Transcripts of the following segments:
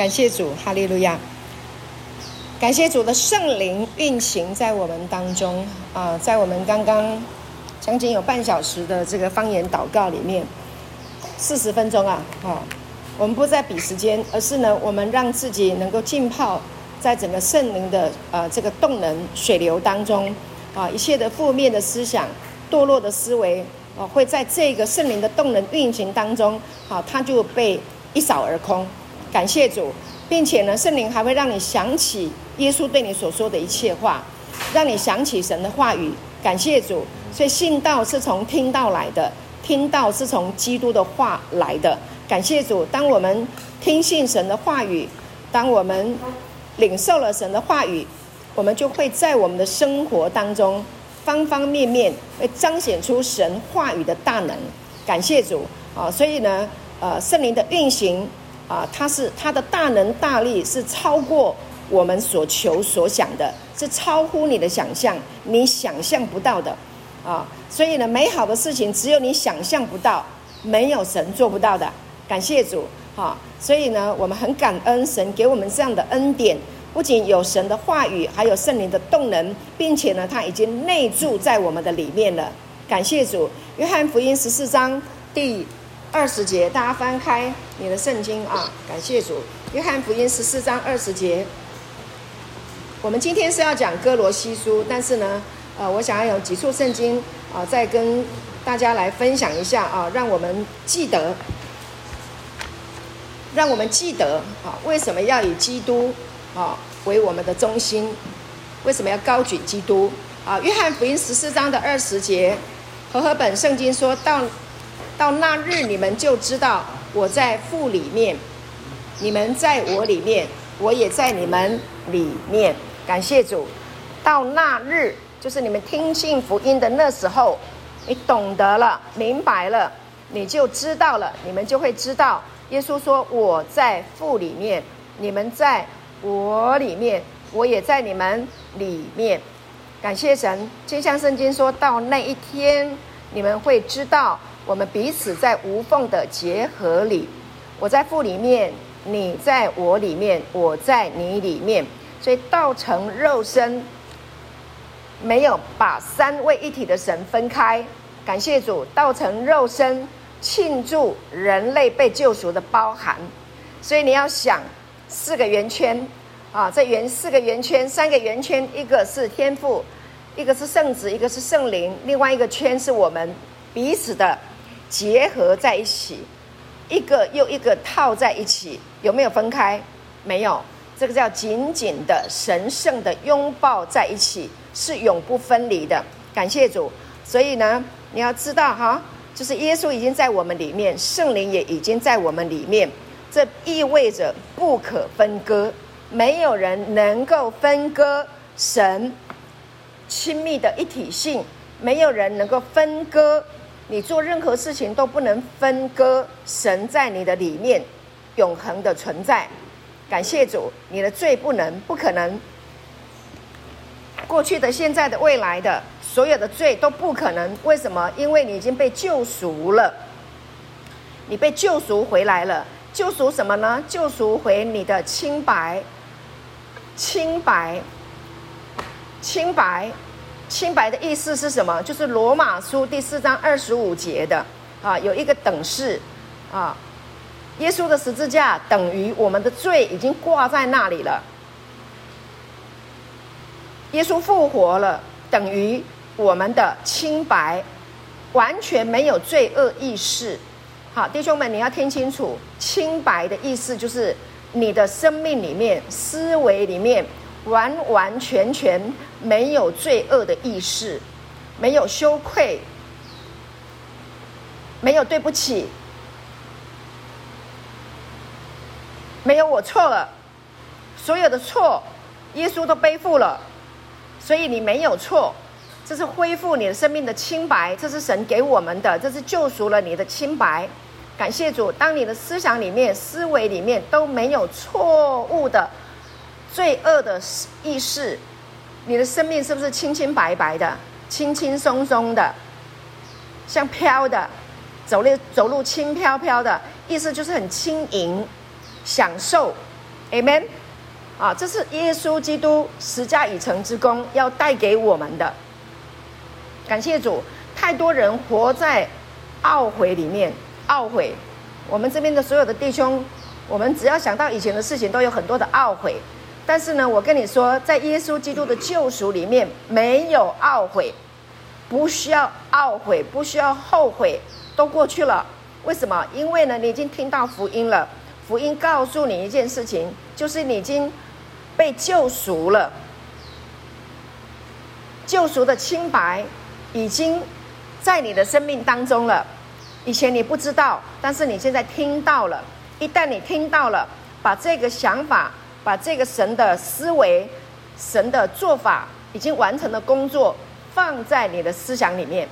感谢主，哈利路亚！感谢主的圣灵运行在我们当中啊，在我们刚刚将近有半小时的这个方言祷告里面，四十分钟啊，啊，我们不再比时间，而是呢，我们让自己能够浸泡在整个圣灵的呃这个动能水流当中啊，一切的负面的思想、堕落的思维啊，会在这个圣灵的动能运行当中，啊，它就被一扫而空。感谢主，并且呢，圣灵还会让你想起耶稣对你所说的一切话，让你想起神的话语。感谢主，所以信道是从听道来的，听道是从基督的话来的。感谢主，当我们听信神的话语，当我们领受了神的话语，我们就会在我们的生活当中方方面面会彰显出神话语的大能。感谢主啊！所以呢，呃，圣灵的运行。啊，它是它的大能大力是超过我们所求所想的，是超乎你的想象，你想象不到的，啊，所以呢，美好的事情只有你想象不到，没有神做不到的。感谢主，哈，所以呢，我们很感恩神给我们这样的恩典，不仅有神的话语，还有圣灵的动能，并且呢，它已经内住在我们的里面了。感谢主，约翰福音十四章第。二十节，大家翻开你的圣经啊！感谢主，约翰福音十四章二十节。我们今天是要讲歌罗西书，但是呢，呃，我想要有几处圣经啊，再跟大家来分享一下啊，让我们记得，让我们记得啊，为什么要以基督啊为我们的中心？为什么要高举基督啊？约翰福音十四章的二十节，和合本圣经说到。到那日，你们就知道我在父里面，你们在我里面，我也在你们里面。感谢主。到那日，就是你们听信福音的那时候，你懂得了，明白了，你就知道了，你们就会知道。耶稣说：“我在父里面，你们在我里面，我也在你们里面。”感谢神。就像圣经说到那一天，你们会知道。我们彼此在无缝的结合里，我在父里面，你在我里面，我在你里面，所以道成肉身，没有把三位一体的神分开。感谢主，道成肉身，庆祝人类被救赎的包含。所以你要想四个圆圈啊，这圆四个圆圈，三个圆圈，一个是天父，一个是圣子，一个是圣灵，另外一个圈是我们彼此的。结合在一起，一个又一个套在一起，有没有分开？没有，这个叫紧紧的、神圣的拥抱在一起，是永不分离的。感谢主。所以呢，你要知道哈，就是耶稣已经在我们里面，圣灵也已经在我们里面，这意味着不可分割，没有人能够分割神亲密的一体性，没有人能够分割。你做任何事情都不能分割神在你的里面永恒的存在。感谢主，你的罪不能、不可能，过去的、现在的、未来的所有的罪都不可能。为什么？因为你已经被救赎了，你被救赎回来了。救赎什么呢？救赎回你的清白、清白、清白。清白的意思是什么？就是罗马书第四章二十五节的啊，有一个等式啊，耶稣的十字架等于我们的罪已经挂在那里了。耶稣复活了，等于我们的清白，完全没有罪恶意识。好，弟兄们，你要听清楚，清白的意思就是你的生命里面、思维里面。完完全全没有罪恶的意识，没有羞愧，没有对不起，没有我错了，所有的错，耶稣都背负了，所以你没有错，这是恢复你的生命的清白，这是神给我们的，这是救赎了你的清白。感谢主，当你的思想里面、思维里面都没有错误的。罪恶的意识，你的生命是不是清清白白的、轻轻松松的，像飘的，走路走路轻飘飘的，意思就是很轻盈，享受 Amen。啊，这是耶稣基督十架已成之功要带给我们的。感谢主，太多人活在懊悔里面，懊悔。我们这边的所有的弟兄，我们只要想到以前的事情，都有很多的懊悔。但是呢，我跟你说，在耶稣基督的救赎里面，没有懊悔，不需要懊悔，不需要后悔，都过去了。为什么？因为呢，你已经听到福音了。福音告诉你一件事情，就是你已经。被救赎了，救赎的清白已经在你的生命当中了。以前你不知道，但是你现在听到了。一旦你听到了，把这个想法，把这个神的思维、神的做法已经完成的工作放在你的思想里面，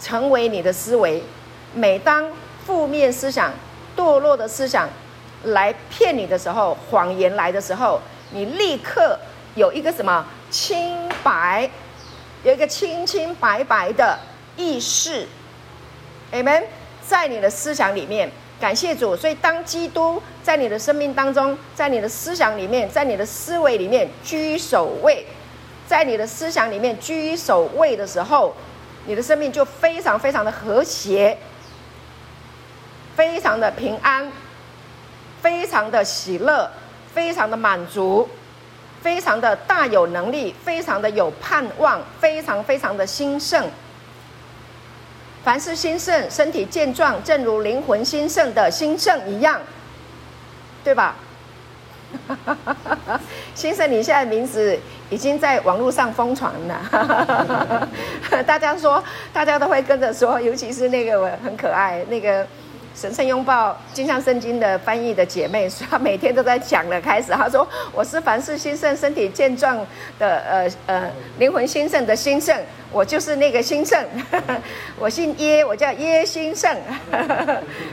成为你的思维。每当负面思想、堕落的思想，来骗你的时候，谎言来的时候，你立刻有一个什么清白，有一个清清白白的意识，Amen，在你的思想里面，感谢主。所以，当基督在你的生命当中，在你的思想里面，在你的思维里面居首位，在你的思想里面居首位的时候，你的生命就非常非常的和谐，非常的平安。非常的喜乐，非常的满足，非常的大有能力，非常的有盼望，非常非常的兴盛。凡是兴盛，身体健壮，正如灵魂兴盛的兴盛一样，对吧？先生，你现在名字已经在网络上疯传了，大家说，大家都会跟着说，尤其是那个很可爱那个。神圣拥抱金像圣经的翻译的姐妹，她每天都在讲了。开始，她说：“我是凡事兴盛、身体健壮的，呃呃，灵魂兴盛的兴盛，我就是那个兴盛。我姓耶，我叫耶兴盛。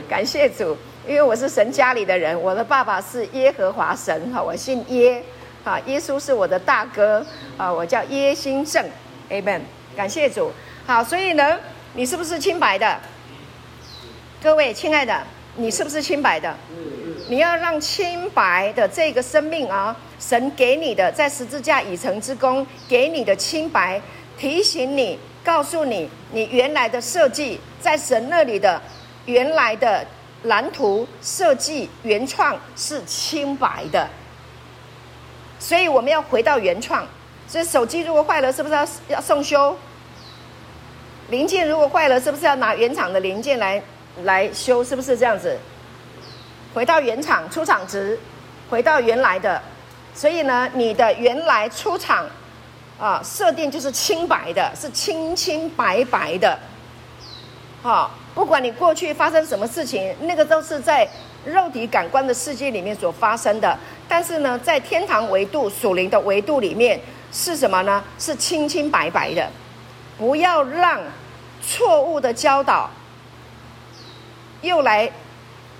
感谢主，因为我是神家里的人，我的爸爸是耶和华神，哈，我姓耶，啊，耶稣是我的大哥，啊，我叫耶兴盛，Amen。感谢主，好，所以呢，你是不是清白的？”各位亲爱的，你是不是清白的？你要让清白的这个生命啊，神给你的在十字架已成之功，给你的清白，提醒你，告诉你，你原来的设计在神那里的原来的蓝图设计原创是清白的。所以我们要回到原创。所以手机如果坏了，是不是要要送修？零件如果坏了，是不是要拿原厂的零件来？来修是不是这样子？回到原厂出厂值，回到原来的，所以呢，你的原来出厂啊设定就是清白的，是清清白白的。好，不管你过去发生什么事情，那个都是在肉体感官的世界里面所发生的。但是呢，在天堂维度、属灵的维度里面是什么呢？是清清白白的。不要让错误的教导。又来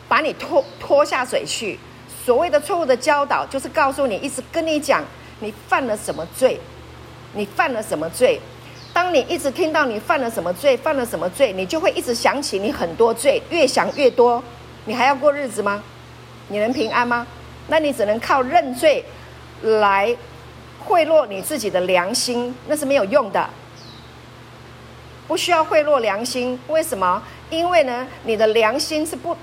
把你拖拖下水去。所谓的错误的教导，就是告诉你，一直跟你讲你犯了什么罪，你犯了什么罪。当你一直听到你犯了什么罪，犯了什么罪，你就会一直想起你很多罪，越想越多。你还要过日子吗？你能平安吗？那你只能靠认罪来贿赂你自己的良心，那是没有用的。不需要贿赂良心，为什么？因为呢，你的良心是不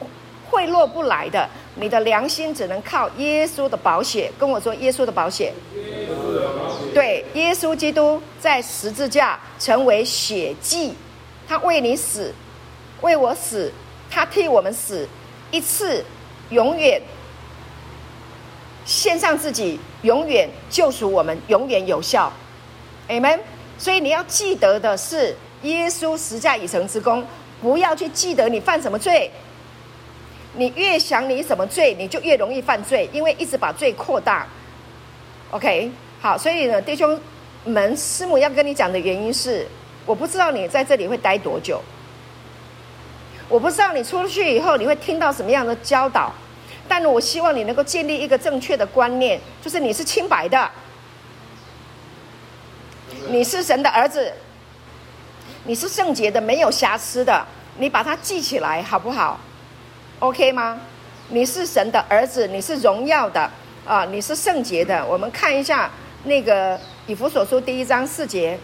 贿赂不来的，你的良心只能靠耶稣的保险。跟我说，耶稣的保险。对，耶稣基督在十字架成为血祭，他为你死，为我死，他替我们死一次，永远献上自己，永远救赎我们，永远有效。Amen。所以你要记得的是，耶稣十架已成之功。不要去记得你犯什么罪，你越想你什么罪，你就越容易犯罪，因为一直把罪扩大。OK，好，所以呢，弟兄们，师母要跟你讲的原因是，我不知道你在这里会待多久，我不知道你出去以后你会听到什么样的教导，但我希望你能够建立一个正确的观念，就是你是清白的，你是神的儿子。你是圣洁的，没有瑕疵的，你把它记起来好不好？OK 吗？你是神的儿子，你是荣耀的啊，你是圣洁的。我们看一下那个以弗所书第一章四节，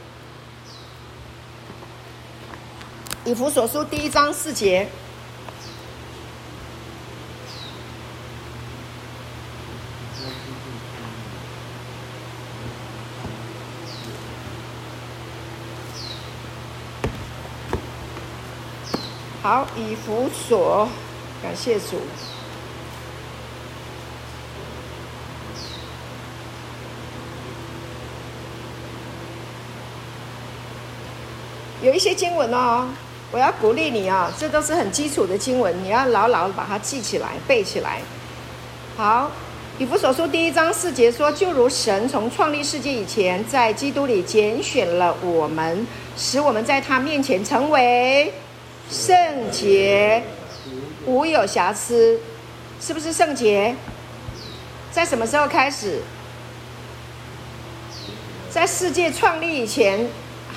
以弗所书第一章四节。好，以弗所，感谢主。有一些经文哦，我要鼓励你啊、哦，这都是很基础的经文，你要牢牢把它记起来、背起来。好，以弗所书第一章四节说：“就如神从创立世界以前，在基督里拣选了我们，使我们在他面前成为。”圣洁，无有瑕疵，是不是圣洁？在什么时候开始？在世界创立以前。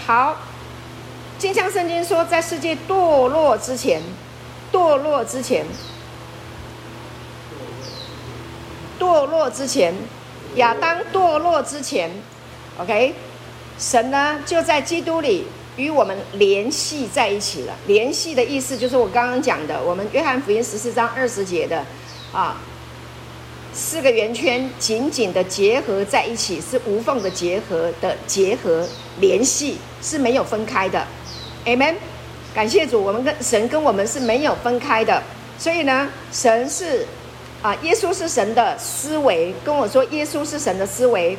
好，金像圣经说，在世界堕落之前，堕落之前，堕落之前，亚当堕落之前，OK，神呢就在基督里。与我们联系在一起了。联系的意思就是我刚刚讲的，我们约翰福音十四章二十节的，啊，四个圆圈紧紧的结合在一起，是无缝的结合的结合联系是没有分开的。Amen。感谢主，我们跟神跟我们是没有分开的。所以呢，神是啊，耶稣是神的思维，跟我说，耶稣是神的思维。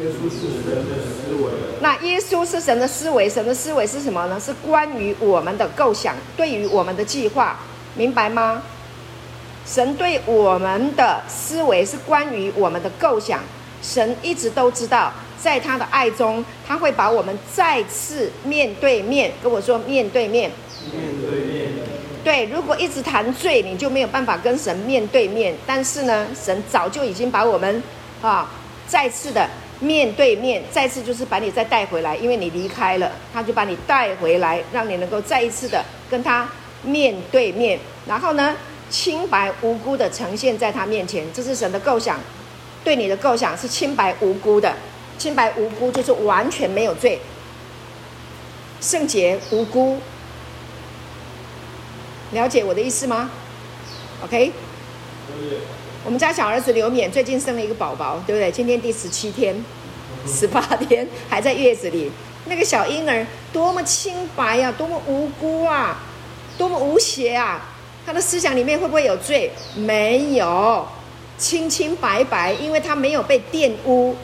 耶稣是神的思维。那耶稣是神的思维，神的思维是什么呢？是关于我们的构想，对于我们的计划，明白吗？神对我们的思维是关于我们的构想。神一直都知道，在他的爱中，他会把我们再次面对面。跟我说面对面。面对面。对，如果一直谈罪，你就没有办法跟神面对面。但是呢，神早就已经把我们啊，再次的。面对面，再次就是把你再带回来，因为你离开了，他就把你带回来，让你能够再一次的跟他面对面，然后呢，清白无辜的呈现在他面前，这是神的构想，对你的构想是清白无辜的，清白无辜就是完全没有罪，圣洁无辜，了解我的意思吗？OK。我们家小儿子刘勉最近生了一个宝宝，对不对？今天第十七天，十八天还在月子里。那个小婴儿多么清白呀、啊，多么无辜啊，多么无邪啊！他的思想里面会不会有罪？没有，清清白白，因为他没有被玷污。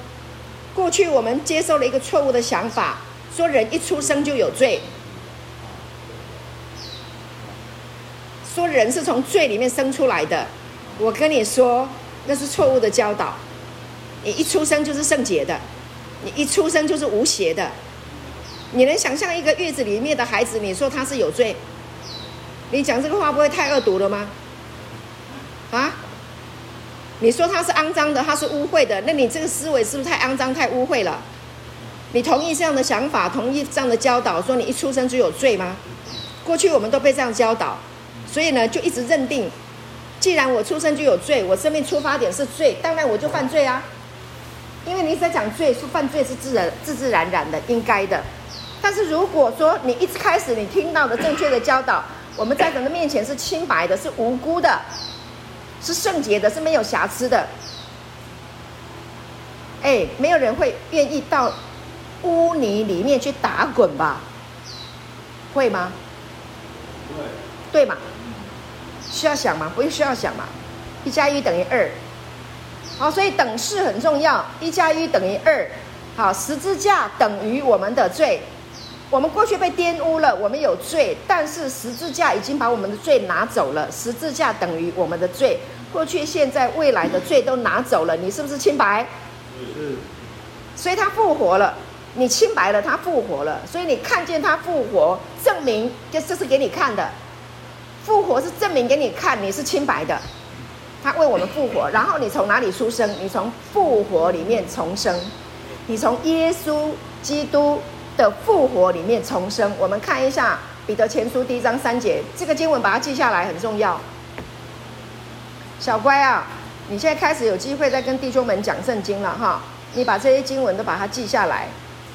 过去我们接受了一个错误的想法，说人一出生就有罪，说人是从罪里面生出来的。我跟你说，那是错误的教导。你一出生就是圣洁的，你一出生就是无邪的。你能想象一个月子里面的孩子，你说他是有罪？你讲这个话不会太恶毒了吗？啊？你说他是肮脏的，他是污秽的，那你这个思维是不是太肮脏、太污秽了？你同意这样的想法，同意这样的教导，说你一出生就有罪吗？过去我们都被这样教导，所以呢，就一直认定。既然我出生就有罪，我生命出发点是罪，当然我就犯罪啊。因为你在讲罪，说犯罪是自然、自自然然的、应该的。但是如果说你一开始你听到的正确的教导，我们在神的面前是清白的，是无辜的，是圣洁的，是没有瑕疵的。哎，没有人会愿意到污泥里面去打滚吧？会吗？会，对吗？需要想吗？不需要想嘛。一加一等于二，好，所以等式很重要。一加一等于二，好，十字架等于我们的罪。我们过去被玷污了，我们有罪，但是十字架已经把我们的罪拿走了。十字架等于我们的罪，过去、现在、未来的罪都拿走了。你是不是清白？是。所以他复活了，你清白了，他复活了。所以你看见他复活，证明这这是给你看的。复活是证明给你看，你是清白的。他为我们复活，然后你从哪里出生？你从复活里面重生，你从耶稣基督的复活里面重生。我们看一下彼得前书第一章三节，这个经文把它记下来很重要。小乖啊，你现在开始有机会再跟弟兄们讲圣经了哈。你把这些经文都把它记下来，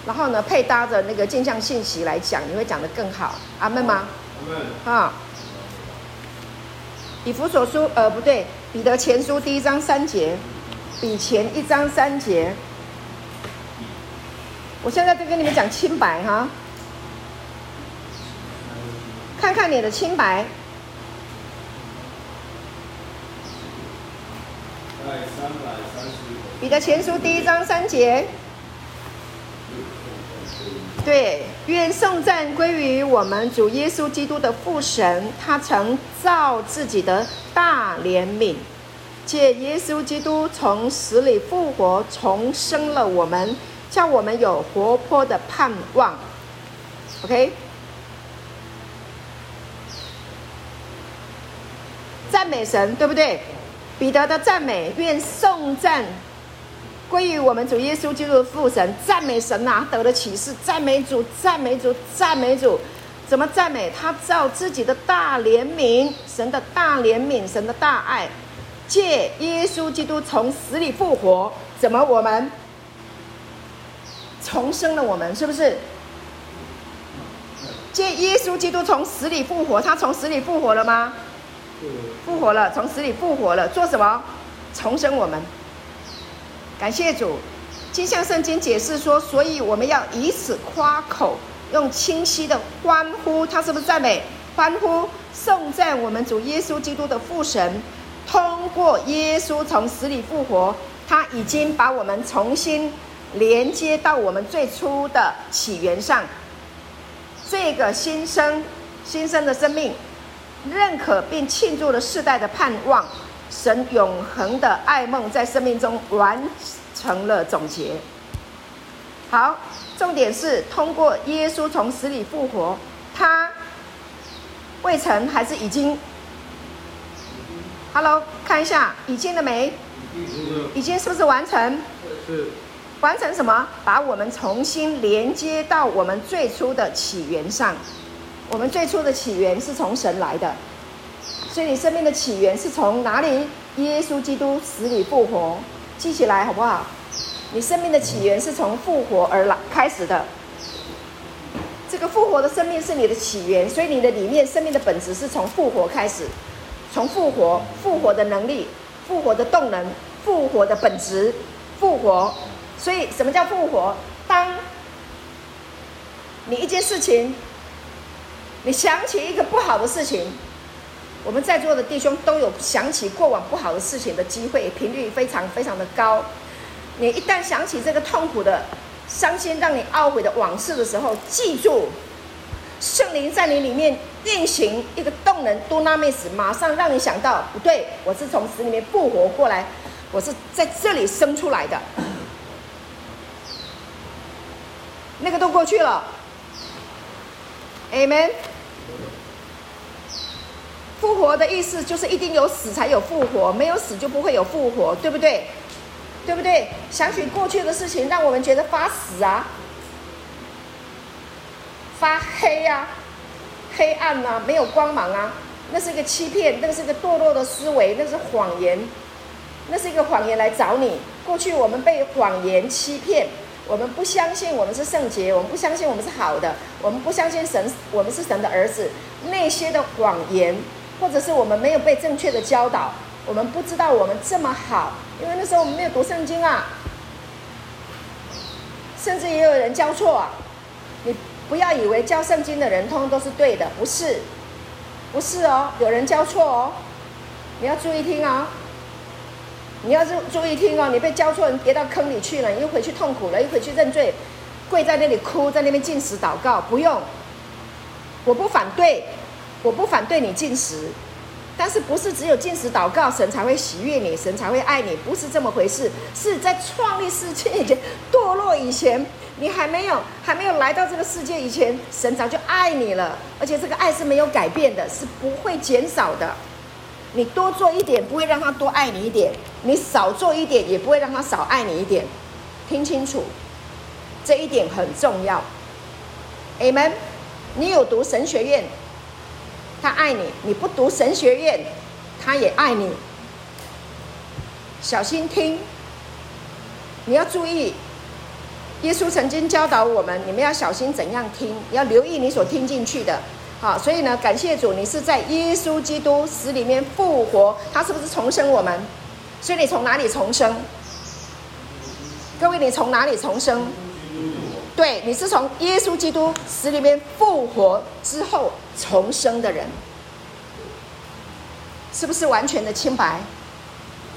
然后呢，配搭着那个镜像信息来讲，你会讲得更好。阿门吗？阿门。啊。以弗所书，呃，不对，彼得前书第一章三节，比前一章三节。我现在在跟你们讲清白哈，看看你的清白。彼得前书第一章三节，对，愿颂赞归于我们主耶稣基督的父神，他曾造自己的大怜悯，借耶稣基督从死里复活，重生了我们，叫我们有活泼的盼望。OK，赞美神，对不对？彼得的赞美，愿颂赞。归于我们主耶稣基督的父神，赞美神呐、得的启示，赞美主，赞美主，赞美主。怎么赞美？他照自己的大怜悯，神的大怜悯，神的大爱，借耶稣基督从死里复活。怎么我们重生了？我们是不是？借耶稣基督从死里复活，他从死里复活了吗？复活了，从死里复活了。做什么？重生我们。感谢主，金像圣经解释说，所以我们要以此夸口，用清晰的欢呼，他是不是赞美？欢呼颂赞我们主耶稣基督的父神，通过耶稣从死里复活，他已经把我们重新连接到我们最初的起源上，这个新生新生的生命，认可并庆祝了世代的盼望。神永恒的爱梦在生命中完成了总结。好，重点是通过耶稣从死里复活，他未曾还是已经？Hello，看一下已经了没？已经是不是完成？是。完成什么？把我们重新连接到我们最初的起源上。我们最初的起源是从神来的。所以你生命的起源是从哪里？耶稣基督死里复活，记起来好不好？你生命的起源是从复活而来开始的。这个复活的生命是你的起源，所以你的里面生命的本质是从复活开始，从复活、复活的能力、复活的动能、复活的本质、复活。所以什么叫复活？当你一件事情，你想起一个不好的事情。我们在座的弟兄都有想起过往不好的事情的机会，频率非常非常的高。你一旦想起这个痛苦的、伤心、让你懊悔的往事的时候，记住，圣灵在你里面运行一个动能，多纳米斯，马上让你想到，不对，我是从死里面复活过来，我是在这里生出来的。那个都过去了，Amen。复活的意思就是一定有死才有复活，没有死就不会有复活，对不对？对不对？想起过去的事情，让我们觉得发死啊，发黑啊，黑暗啊，没有光芒啊，那是一个欺骗，那是个堕落的思维，那是谎言，那是一个谎言来找你。过去我们被谎言欺骗，我们不相信我们是圣洁，我们不相信我们是好的，我们不相信神，我们是神的儿子，那些的谎言。或者是我们没有被正确的教导，我们不知道我们这么好，因为那时候我们没有读圣经啊，甚至也有人教错啊。你不要以为教圣经的人通通都是对的，不是，不是哦，有人教错哦，你要注意听啊、哦，你要注注意听哦，你被教错，你跌到坑里去了，你又回去痛苦了，又回去认罪，跪在那里哭，在那边进食祷告，不用，我不反对。我不反对你进食，但是不是只有进食祷告，神才会喜悦你，神才会爱你，不是这么回事。是在创立世界以前，堕落以前，你还没有还没有来到这个世界以前，神早就爱你了，而且这个爱是没有改变的，是不会减少的。你多做一点，不会让他多爱你一点；你少做一点，也不会让他少爱你一点。听清楚，这一点很重要。Amen。你有读神学院？他爱你，你不读神学院，他也爱你。小心听。你要注意，耶稣曾经教导我们，你们要小心怎样听，要留意你所听进去的。好，所以呢，感谢主，你是在耶稣基督死里面复活，他是不是重生我们？所以你从哪里重生？各位，你从哪里重生？对，你是从耶稣基督死里面复活之后重生的人，是不是完全的清白？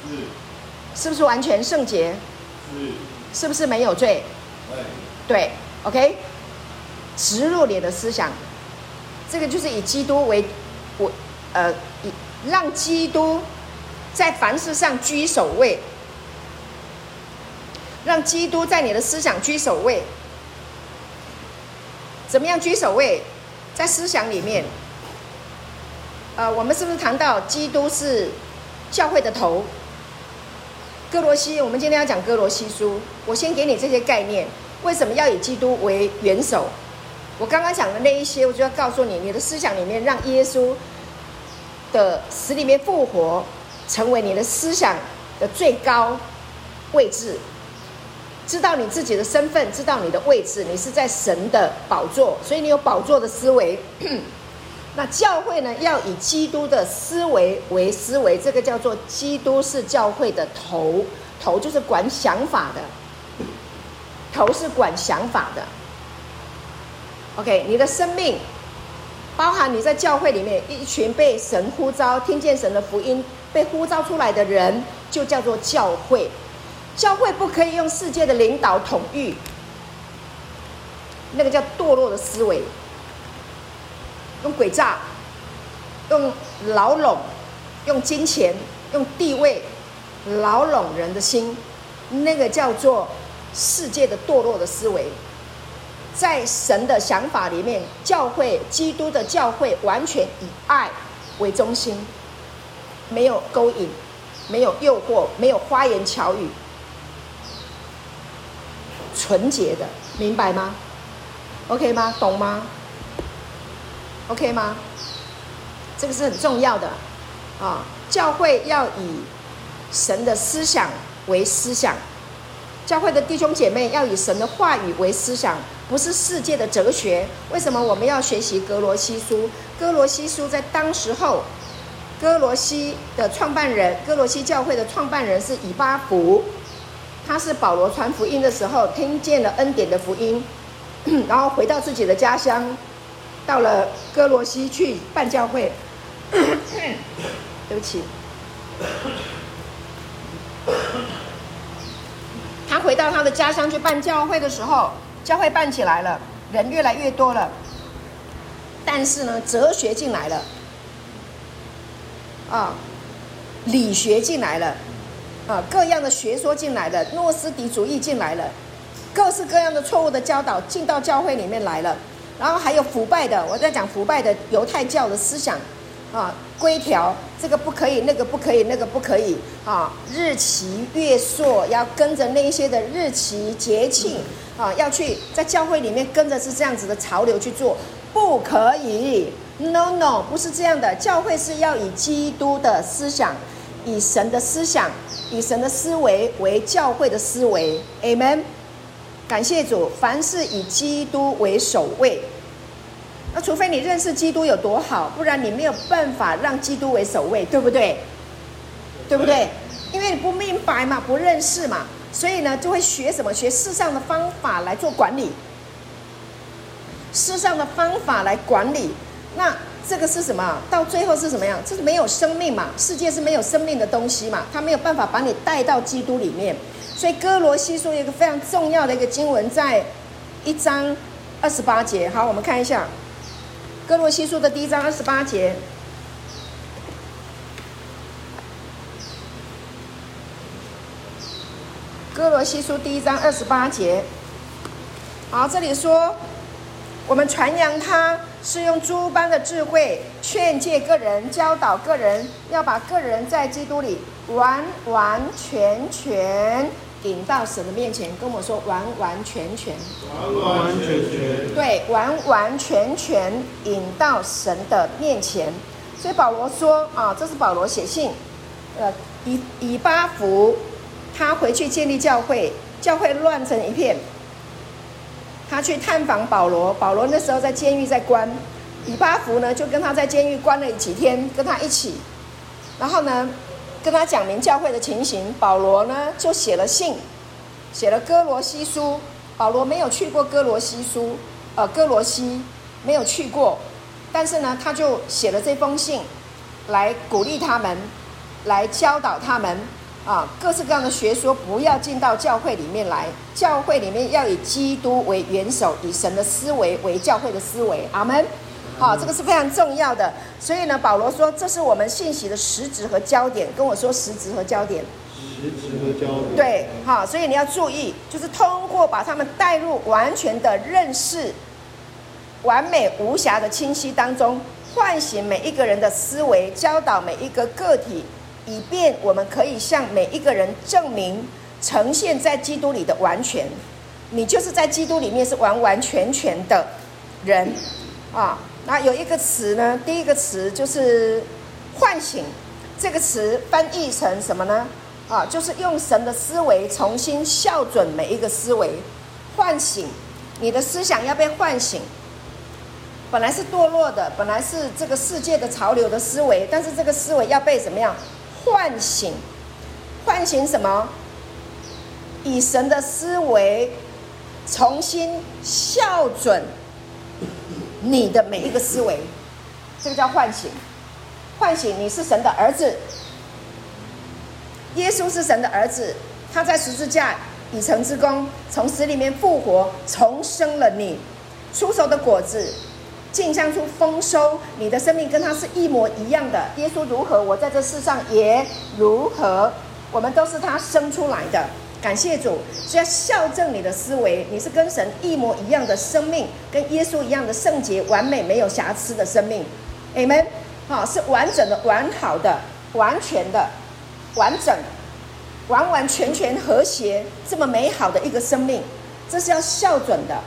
是，是不是完全圣洁？是，是不是没有罪？对，OK，植入你的思想，这个就是以基督为我，呃，以让基督在凡事上居首位，让基督在你的思想居首位。怎么样居首位？在思想里面，呃，我们是不是谈到基督是教会的头？哥罗西，我们今天要讲哥罗西书。我先给你这些概念，为什么要以基督为元首？我刚刚讲的那一些，我就要告诉你，你的思想里面让耶稣的死里面复活，成为你的思想的最高位置。知道你自己的身份，知道你的位置，你是在神的宝座，所以你有宝座的思维。那教会呢，要以基督的思维为思维，这个叫做基督是教会的头，头就是管想法的，头是管想法的。OK，你的生命，包含你在教会里面一群被神呼召、听见神的福音、被呼召出来的人，就叫做教会。教会不可以用世界的领导统御，那个叫堕落的思维。用诡诈，用牢笼，用金钱，用地位，牢笼人的心，那个叫做世界的堕落的思维。在神的想法里面，教会，基督的教会，完全以爱为中心，没有勾引，没有诱惑，没有花言巧语，纯洁的，明白吗？OK 吗？懂吗？OK 吗？这个是很重要的啊！教会要以神的思想为思想，教会的弟兄姐妹要以神的话语为思想，不是世界的哲学。为什么我们要学习歌罗西书？歌罗西书在当时候，歌罗西的创办人，歌罗西教会的创办人是以巴弗，他是保罗传福音的时候听见了恩典的福音，然后回到自己的家乡。到了歌罗西去办教会，对不起，他回到他的家乡去办教会的时候，教会办起来了，人越来越多了，但是呢，哲学进来了，啊，理学进来了，啊，各样的学说进来了，诺斯底主义进来了，各式各样的错误的教导进到教会里面来了。然后还有腐败的，我在讲腐败的犹太教的思想，啊，规条这个不可以，那个不可以，那个不可以，啊，日期月朔要跟着那一些的日期节庆，啊，要去在教会里面跟着是这样子的潮流去做，不可以，no no，不是这样的，教会是要以基督的思想，以神的思想，以神的思维为教会的思维，amen。感谢主，凡事以基督为首位。那除非你认识基督有多好，不然你没有办法让基督为首位，对不对？对不对？因为你不明白嘛，不认识嘛，所以呢，就会学什么？学世上的方法来做管理，世上的方法来管理。那这个是什么？到最后是什么样？这是没有生命嘛？世界是没有生命的东西嘛？它没有办法把你带到基督里面。所以哥罗西书有一个非常重要的一个经文，在一章二十八节。好，我们看一下哥罗西书的第一章二十八节。哥罗西书第一章二十八节。好，这里说，我们传扬他是用诸般的智慧劝诫个人，教导个人，要把个人在基督里完完全全。引到神的面前，跟我说完完全全，完完全全，对，完完全全引到神的面前。所以保罗说啊，这是保罗写信，呃，以以巴弗他回去建立教会，教会乱成一片。他去探访保罗，保罗那时候在监狱在关，以巴弗呢就跟他在监狱关了几天，跟他一起，然后呢跟他讲明教会的情形。保罗呢就写了信，写了哥罗西书。保罗没有去过哥罗西书，呃，哥罗西没有去过，但是呢他就写了这封信，来鼓励他们，来教导他们。啊，各式各样的学说不要进到教会里面来。教会里面要以基督为元首，以神的思维为教会的思维。阿门。好，这个是非常重要的。所以呢，保罗说，这是我们信息的实质和焦点。跟我说实质和焦点。实质和焦点。对，好，所以你要注意，就是通过把他们带入完全的认识、完美无瑕的清晰当中，唤醒每一个人的思维，教导每一个个体。以便我们可以向每一个人证明，呈现在基督里的完全，你就是在基督里面是完完全全的人啊。那有一个词呢，第一个词就是唤醒，这个词翻译成什么呢？啊，就是用神的思维重新校准每一个思维，唤醒你的思想要被唤醒。本来是堕落的，本来是这个世界的潮流的思维，但是这个思维要被怎么样？唤醒，唤醒什么？以神的思维重新校准你的每一个思维，这个叫唤醒。唤醒你是神的儿子，耶稣是神的儿子，他在十字架已成之功，从死里面复活，重生了你，出熟的果子。进香出丰收，你的生命跟他是一模一样的。耶稣如何，我在这世上也如何。我们都是他生出来的。感谢主，是要校正你的思维。你是跟神一模一样的生命，跟耶稣一样的圣洁、完美、没有瑕疵的生命。Amen。好，是完整的、完好的、完全的、完整、完完全全和谐，这么美好的一个生命，这是要校准的。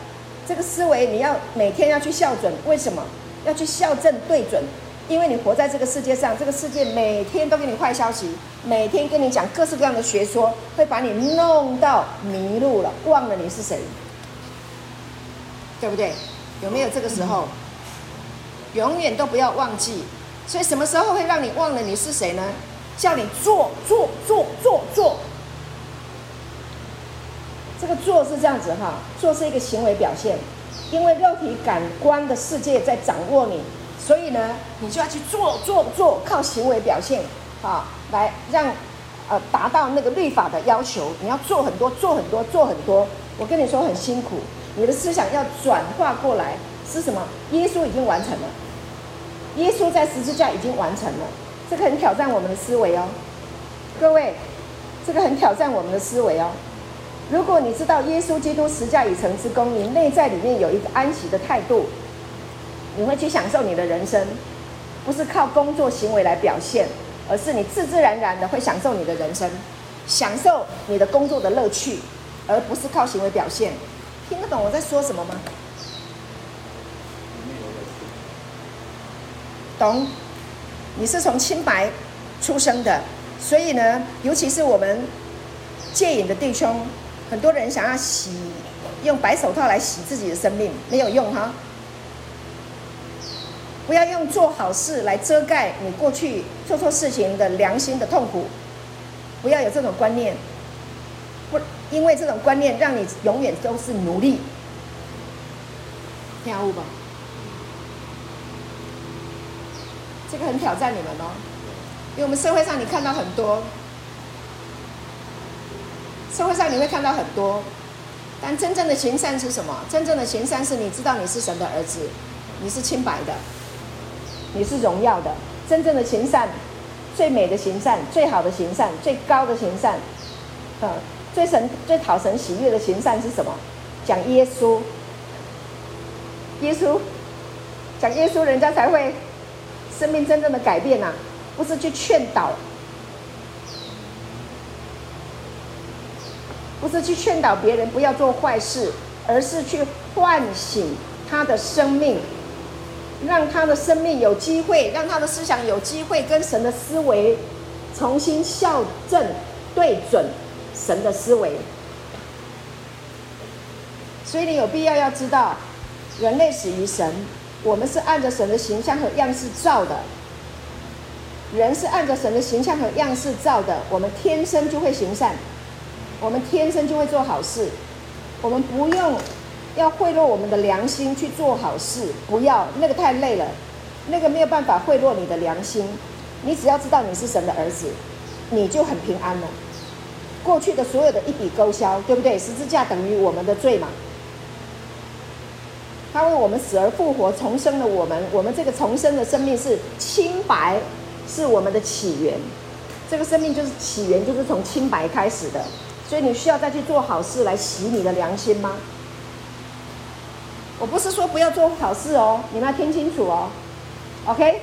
这个思维你要每天要去校准，为什么要去校正对准？因为你活在这个世界上，这个世界每天都给你坏消息，每天跟你讲各式各样的学说，会把你弄到迷路了，忘了你是谁，对不对？有没有这个时候？永远都不要忘记。所以什么时候会让你忘了你是谁呢？叫你做做做做做。这个做是这样子哈，做是一个行为表现，因为肉体感官的世界在掌握你，所以呢，你就要去做做做，靠行为表现啊，来让呃达到那个律法的要求。你要做很多，做很多，做很多。我跟你说很辛苦，你的思想要转化过来是什么？耶稣已经完成了，耶稣在十字架已经完成了，这个很挑战我们的思维哦，各位，这个很挑战我们的思维哦。如果你知道耶稣基督十架已成之功，你内在里面有一个安息的态度，你会去享受你的人生，不是靠工作行为来表现，而是你自自然然的会享受你的人生，享受你的工作的乐趣，而不是靠行为表现。听得懂我在说什么吗？懂？你是从清白出生的，所以呢，尤其是我们戒瘾的弟兄。很多人想要洗，用白手套来洗自己的生命，没有用哈。不要用做好事来遮盖你过去做错事情的良心的痛苦，不要有这种观念。不，因为这种观念让你永远都是奴隶。听好吧，这个很挑战你们哦，因为我们社会上你看到很多。社会上你会看到很多，但真正的行善是什么？真正的行善是你知道你是神的儿子，你是清白的，你是荣耀的。真正的行善，最美的行善，最好的行善，最高的行善，嗯，最神最讨神喜悦的行善是什么？讲耶稣，耶稣，讲耶稣，人家才会生命真正的改变呐、啊，不是去劝导。不是去劝导别人不要做坏事，而是去唤醒他的生命，让他的生命有机会，让他的思想有机会跟神的思维重新校正、对准神的思维。所以你有必要要知道，人类始于神，我们是按着神的形象和样式造的。人是按着神的形象和样式造的，我们天生就会行善，我们天生就会做好事，我们不用要贿赂我们的良心去做好事，不要，那个太累了，那个没有办法贿赂你的良心。你只要知道你是神的儿子，你就很平安了。过去的所有的一笔勾销，对不对？十字架等于我们的罪嘛。他为我们死而复活，重生了我们。我们这个重生的生命是清白，是我们的起源。这个生命就是起源，就是从清白开始的。所以你需要再去做好事来洗你的良心吗？我不是说不要做好事哦，你们要听清楚哦。OK，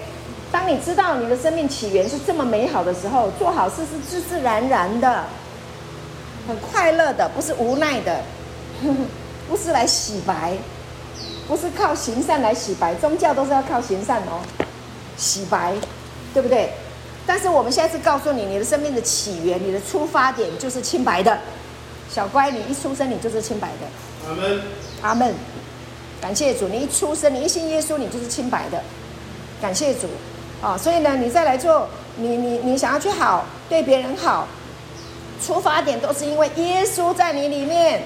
当你知道你的生命起源是这么美好的时候，做好事是自自然然的，很快乐的，不是无奈的，不是来洗白。不是靠行善来洗白，宗教都是要靠行善哦，洗白，对不对？但是我们现在是告诉你，你的生命的起源，你的出发点就是清白的。小乖，你一出生你就是清白的。阿门。阿门。感谢主，你一出生，你一信耶稣，你就是清白的。感谢主。啊，所以呢，你再来做，你你你想要去好，对别人好，出发点都是因为耶稣在你里面，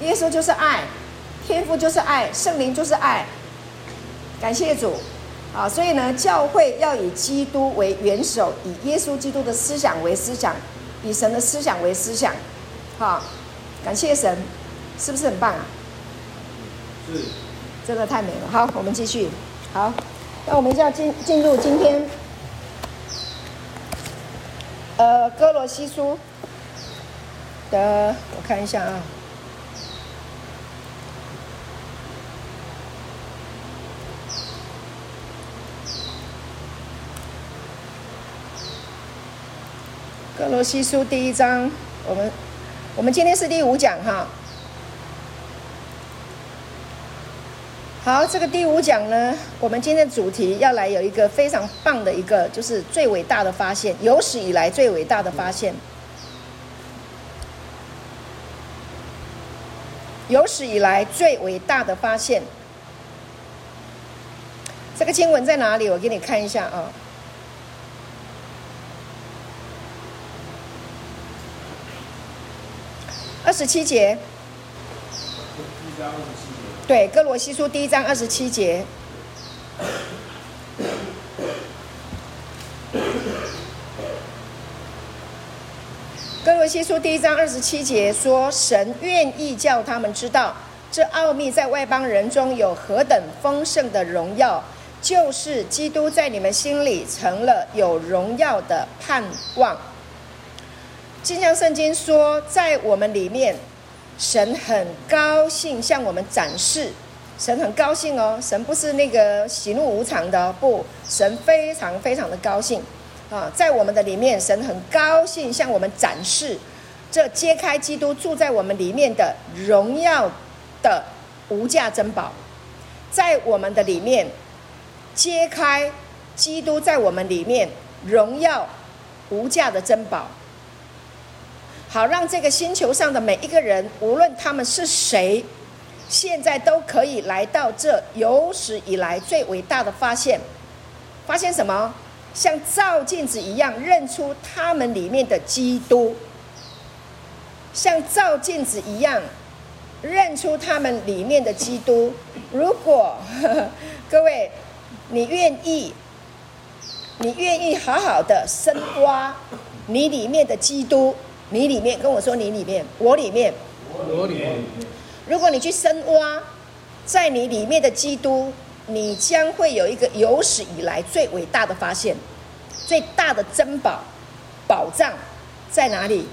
耶稣就是爱。天父就是爱，圣灵就是爱，感谢主，啊，所以呢，教会要以基督为元首，以耶稣基督的思想为思想，以神的思想为思想，好，感谢神，是不是很棒啊？是，真的太美了。好，我们继续，好，那我们就要进进入今天，呃，哥罗西书的，我看一下啊。罗西书第一章，我们我们今天是第五讲哈。好，这个第五讲呢，我们今天的主题要来有一个非常棒的一个，就是最伟大的发现，有史以来最伟大的发现，有史以来最伟大的发现。这个经文在哪里？我给你看一下啊。二十七节，对，哥罗西书第一章二十七节。哥罗西书第一章二十七节说：“神愿意叫他们知道，这奥秘在外邦人中有何等丰盛的荣耀，就是基督在你们心里成了有荣耀的盼望。”金像圣经说，在我们里面，神很高兴向我们展示，神很高兴哦，神不是那个喜怒无常的，不，神非常非常的高兴啊，在我们的里面，神很高兴向我们展示，这揭开基督住在我们里面的荣耀的无价珍宝，在我们的里面，揭开基督在我们里面荣耀无价的珍宝。好，让这个星球上的每一个人，无论他们是谁，现在都可以来到这有史以来最伟大的发现。发现什么？像照镜子一样，认出他们里面的基督。像照镜子一样，认出他们里面的基督。如果呵呵各位，你愿意，你愿意好好的深挖你里面的基督。你里面跟我说，你里面，我里面，我里面。如果你去深挖，在你里面的基督，你将会有一个有史以来最伟大的发现，最大的珍宝宝藏在哪里？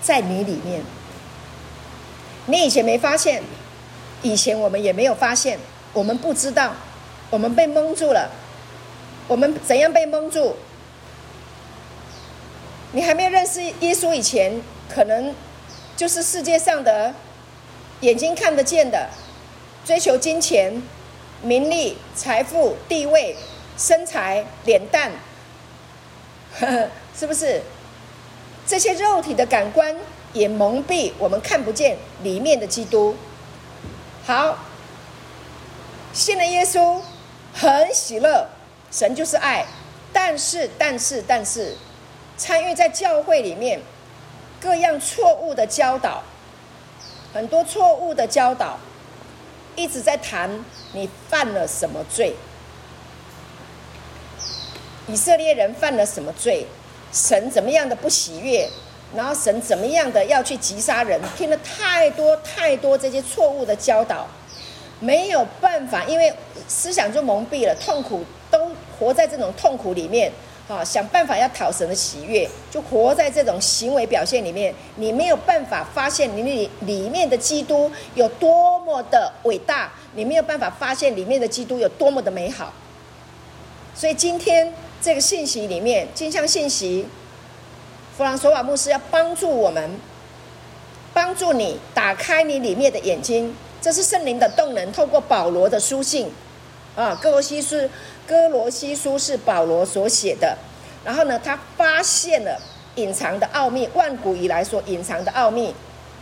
在你里面。你以前没发现，以前我们也没有发现，我们不知道，我们被蒙住了。我们怎样被蒙住？你还没有认识耶稣以前，可能就是世界上的眼睛看得见的，追求金钱、名利、财富、地位、身材、脸蛋，是不是？这些肉体的感官也蒙蔽我们看不见里面的基督。好，信了耶稣，很喜乐，神就是爱。但是，但是，但是，参与在教会里面，各样错误的教导，很多错误的教导，一直在谈你犯了什么罪。以色列人犯了什么罪？神怎么样的不喜悦？然后神怎么样的要去击杀人？听了太多太多这些错误的教导，没有办法，因为思想就蒙蔽了，痛苦都活在这种痛苦里面啊！想办法要讨神的喜悦，就活在这种行为表现里面，你没有办法发现你里里面的基督有多么的伟大，你没有办法发现里面的基督有多么的美好。所以今天。这个信息里面，镜像信息，弗朗索瓦牧师要帮助我们，帮助你打开你里面的眼睛。这是圣灵的动能，透过保罗的书信啊，哥罗西书，哥罗西书是保罗所写的。然后呢，他发现了隐藏的奥秘，万古以来所隐藏的奥秘。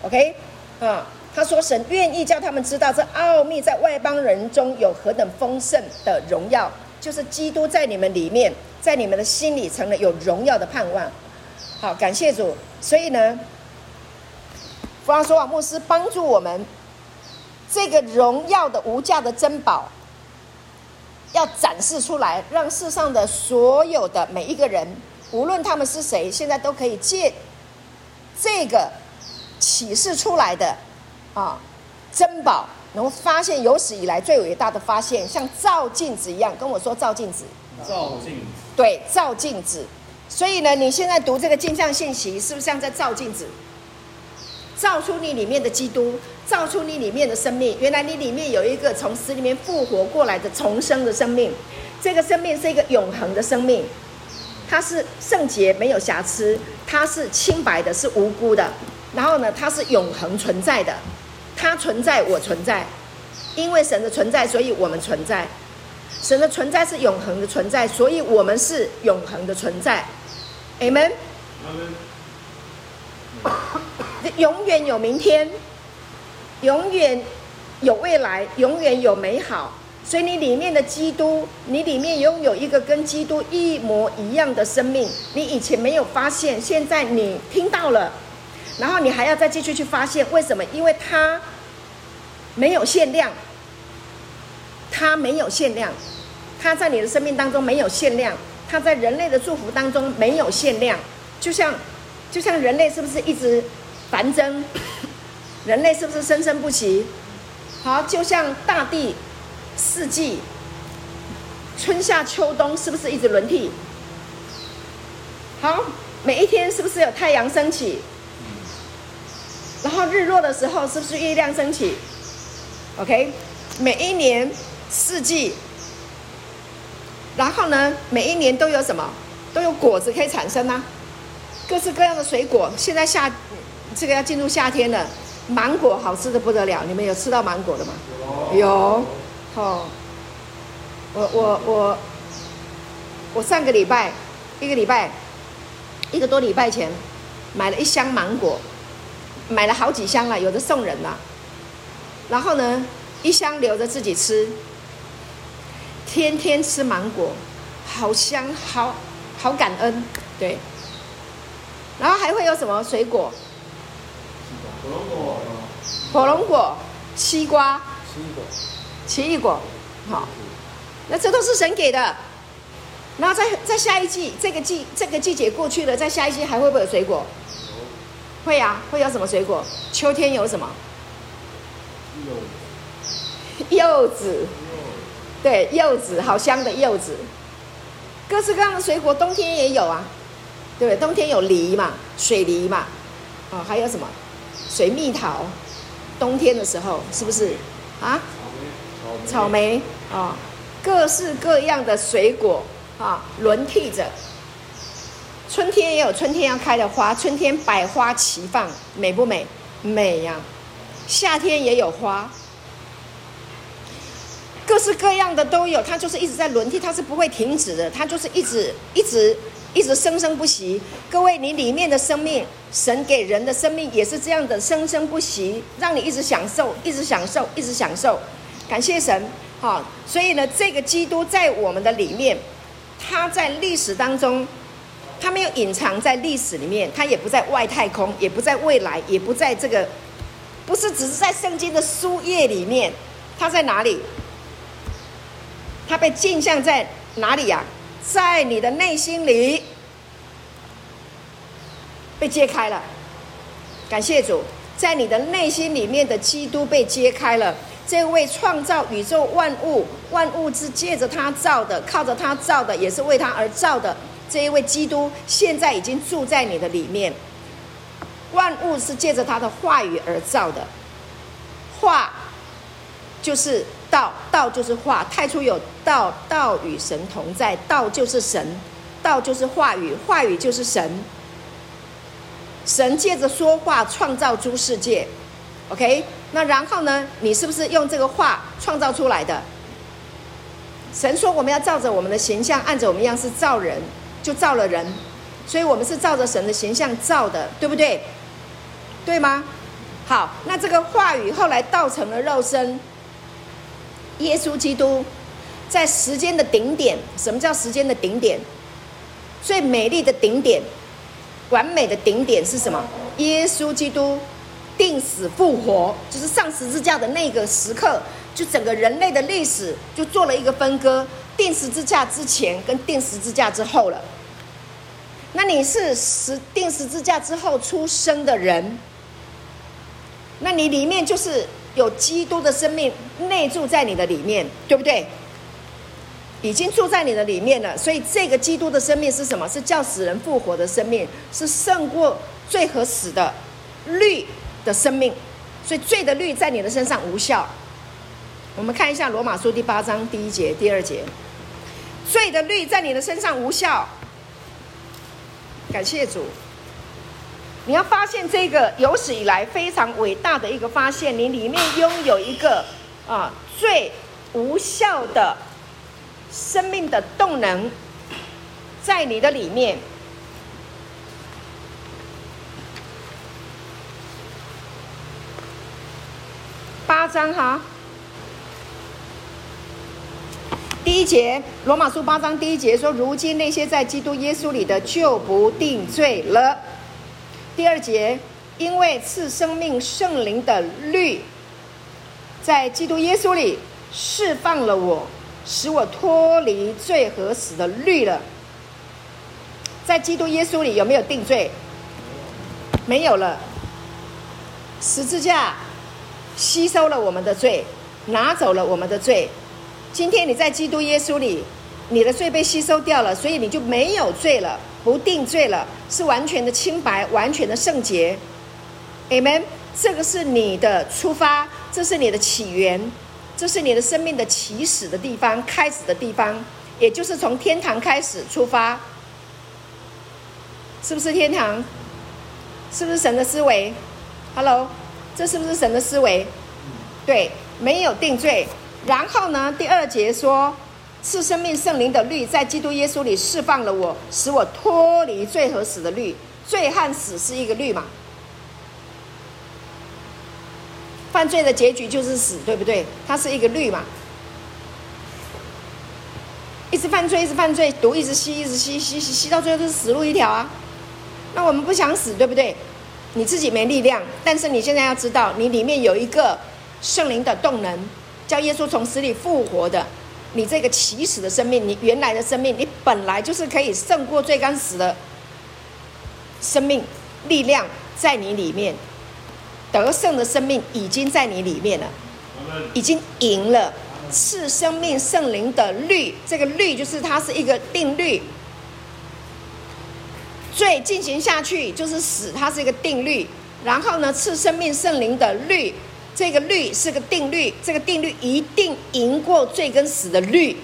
OK，啊，他说神愿意叫他们知道这奥秘在外邦人中有何等丰盛的荣耀。就是基督在你们里面，在你们的心里成了有荣耀的盼望。好，感谢主。所以呢，弗朗索瓦牧师帮助我们，这个荣耀的无价的珍宝，要展示出来，让世上的所有的每一个人，无论他们是谁，现在都可以借这个启示出来的啊珍宝。能够发现有史以来最伟大的发现，像照镜子一样，跟我说照镜子。照镜子。对，照镜子。所以呢，你现在读这个镜像信息，是不是像在照镜子？照出你里面的基督，照出你里面的生命。原来你里面有一个从死里面复活过来的重生的生命，这个生命是一个永恒的生命，它是圣洁，没有瑕疵，它是清白的，是无辜的。然后呢，它是永恒存在的。它存在，我存在，因为神的存在，所以我们存在。神的存在是永恒的存在，所以我们是永恒的存在。Amen。永远有明天，永远有未来，永远有美好。所以你里面的基督，你里面拥有一个跟基督一模一样的生命。你以前没有发现，现在你听到了。然后你还要再继续去发现为什么？因为它没有限量，它没有限量，它在你的生命当中没有限量，它在人类的祝福当中没有限量。就像，就像人类是不是一直繁增？人类是不是生生不息？好，就像大地四季，春夏秋冬是不是一直轮替？好，每一天是不是有太阳升起？然后日落的时候，是不是月亮升起？OK，每一年四季，然后呢，每一年都有什么？都有果子可以产生啊，各式各样的水果。现在夏，这个要进入夏天了，芒果好吃的不得了。你们有吃到芒果的吗？有。哦，我我我我上个礼拜，一个礼拜，一个多礼拜前，买了一箱芒果。买了好几箱了，有的送人了。然后呢，一箱留着自己吃。天天吃芒果，好香，好好感恩，对。然后还会有什么水果？火龙果。火龙果、西瓜。奇异果。奇异果，好。那这都是神给的。然后在在下一季，这个季这个季节过去了，在下一季还会不会有水果？会呀、啊，会有什么水果？秋天有什么？柚子。对，柚子，好香的柚子。各式各样的水果，冬天也有啊，对不对？冬天有梨嘛，水梨嘛，哦，还有什么？水蜜桃。冬天的时候是不是？啊？草莓。草莓哦，各式各样的水果啊，轮替着。春天也有春天要开的花，春天百花齐放，美不美？美呀！夏天也有花，各各式各样的都有，它就是一直在轮替，它是不会停止的，它就是一直一直一直生生不息。各位，你里面的生命，神给人的生命也是这样的生生不息，让你一直享受，一直享受，一直享受。感谢神，好，所以呢，这个基督在我们的里面，他在历史当中，他没有隐藏在历史里面，他也不在外太空，也不在未来，也不在这个，不是只是在圣经的书页里面，他在哪里？他被镜像在哪里呀、啊？在你的内心里被揭开了。感谢主，在你的内心里面的基督被揭开了。这位创造宇宙万物，万物是借着他造的，靠着他造的，也是为他而造的。这一位基督现在已经住在你的里面。万物是借着他的话语而造的，话就是。道道就是话，太初有道，道与神同在，道就是神，道就是话语，话语就是神。神借着说话创造诸世界，OK？那然后呢？你是不是用这个话创造出来的？神说我们要照着我们的形象，按着我们样式造人，就造了人，所以我们是照着神的形象造的，对不对？对吗？好，那这个话语后来道成了肉身。耶稣基督在时间的顶点，什么叫时间的顶点？最美丽的顶点，完美的顶点是什么？耶稣基督钉死复活，就是上十字架的那个时刻，就整个人类的历史就做了一个分割，钉十字架之前跟钉十字架之后了。那你是十钉十字架之后出生的人，那你里面就是。有基督的生命内住在你的里面，对不对？已经住在你的里面了。所以这个基督的生命是什么？是叫死人复活的生命，是胜过罪和死的律的生命。所以罪的律在你的身上无效。我们看一下罗马书第八章第一节、第二节，罪的律在你的身上无效。感谢主。你要发现这个有史以来非常伟大的一个发现，你里面拥有一个啊最无效的生命的动能，在你的里面。八章哈，第一节，罗马书八章第一节说：如今那些在基督耶稣里的，就不定罪了。第二节，因为赐生命圣灵的律，在基督耶稣里释放了我，使我脱离罪和死的律了。在基督耶稣里有没有定罪？没有了。十字架吸收了我们的罪，拿走了我们的罪。今天你在基督耶稣里，你的罪被吸收掉了，所以你就没有罪了。不定罪了，是完全的清白，完全的圣洁。Amen。这个是你的出发，这是你的起源，这是你的生命的起始的地方，开始的地方，也就是从天堂开始出发。是不是天堂？是不是神的思维？Hello，这是不是神的思维？对，没有定罪。然后呢，第二节说。赐生命圣灵的律在基督耶稣里释放了我，使我脱离罪和死的律。罪和死是一个律嘛？犯罪的结局就是死，对不对？它是一个律嘛？一直犯罪，一直犯罪，毒一直吸，一直吸，吸吸吸到最后就是死路一条啊！那我们不想死，对不对？你自己没力量，但是你现在要知道，你里面有一个圣灵的动能，叫耶稣从死里复活的。你这个起始的生命，你原来的生命，你本来就是可以胜过罪跟死的生命力量，在你里面得胜的生命已经在你里面了，已经赢了。赐生命圣灵的律，这个律就是它是一个定律，罪进行下去就是死，它是一个定律。然后呢，赐生命圣灵的律。这个律是个定律，这个定律一定赢过罪跟死的律。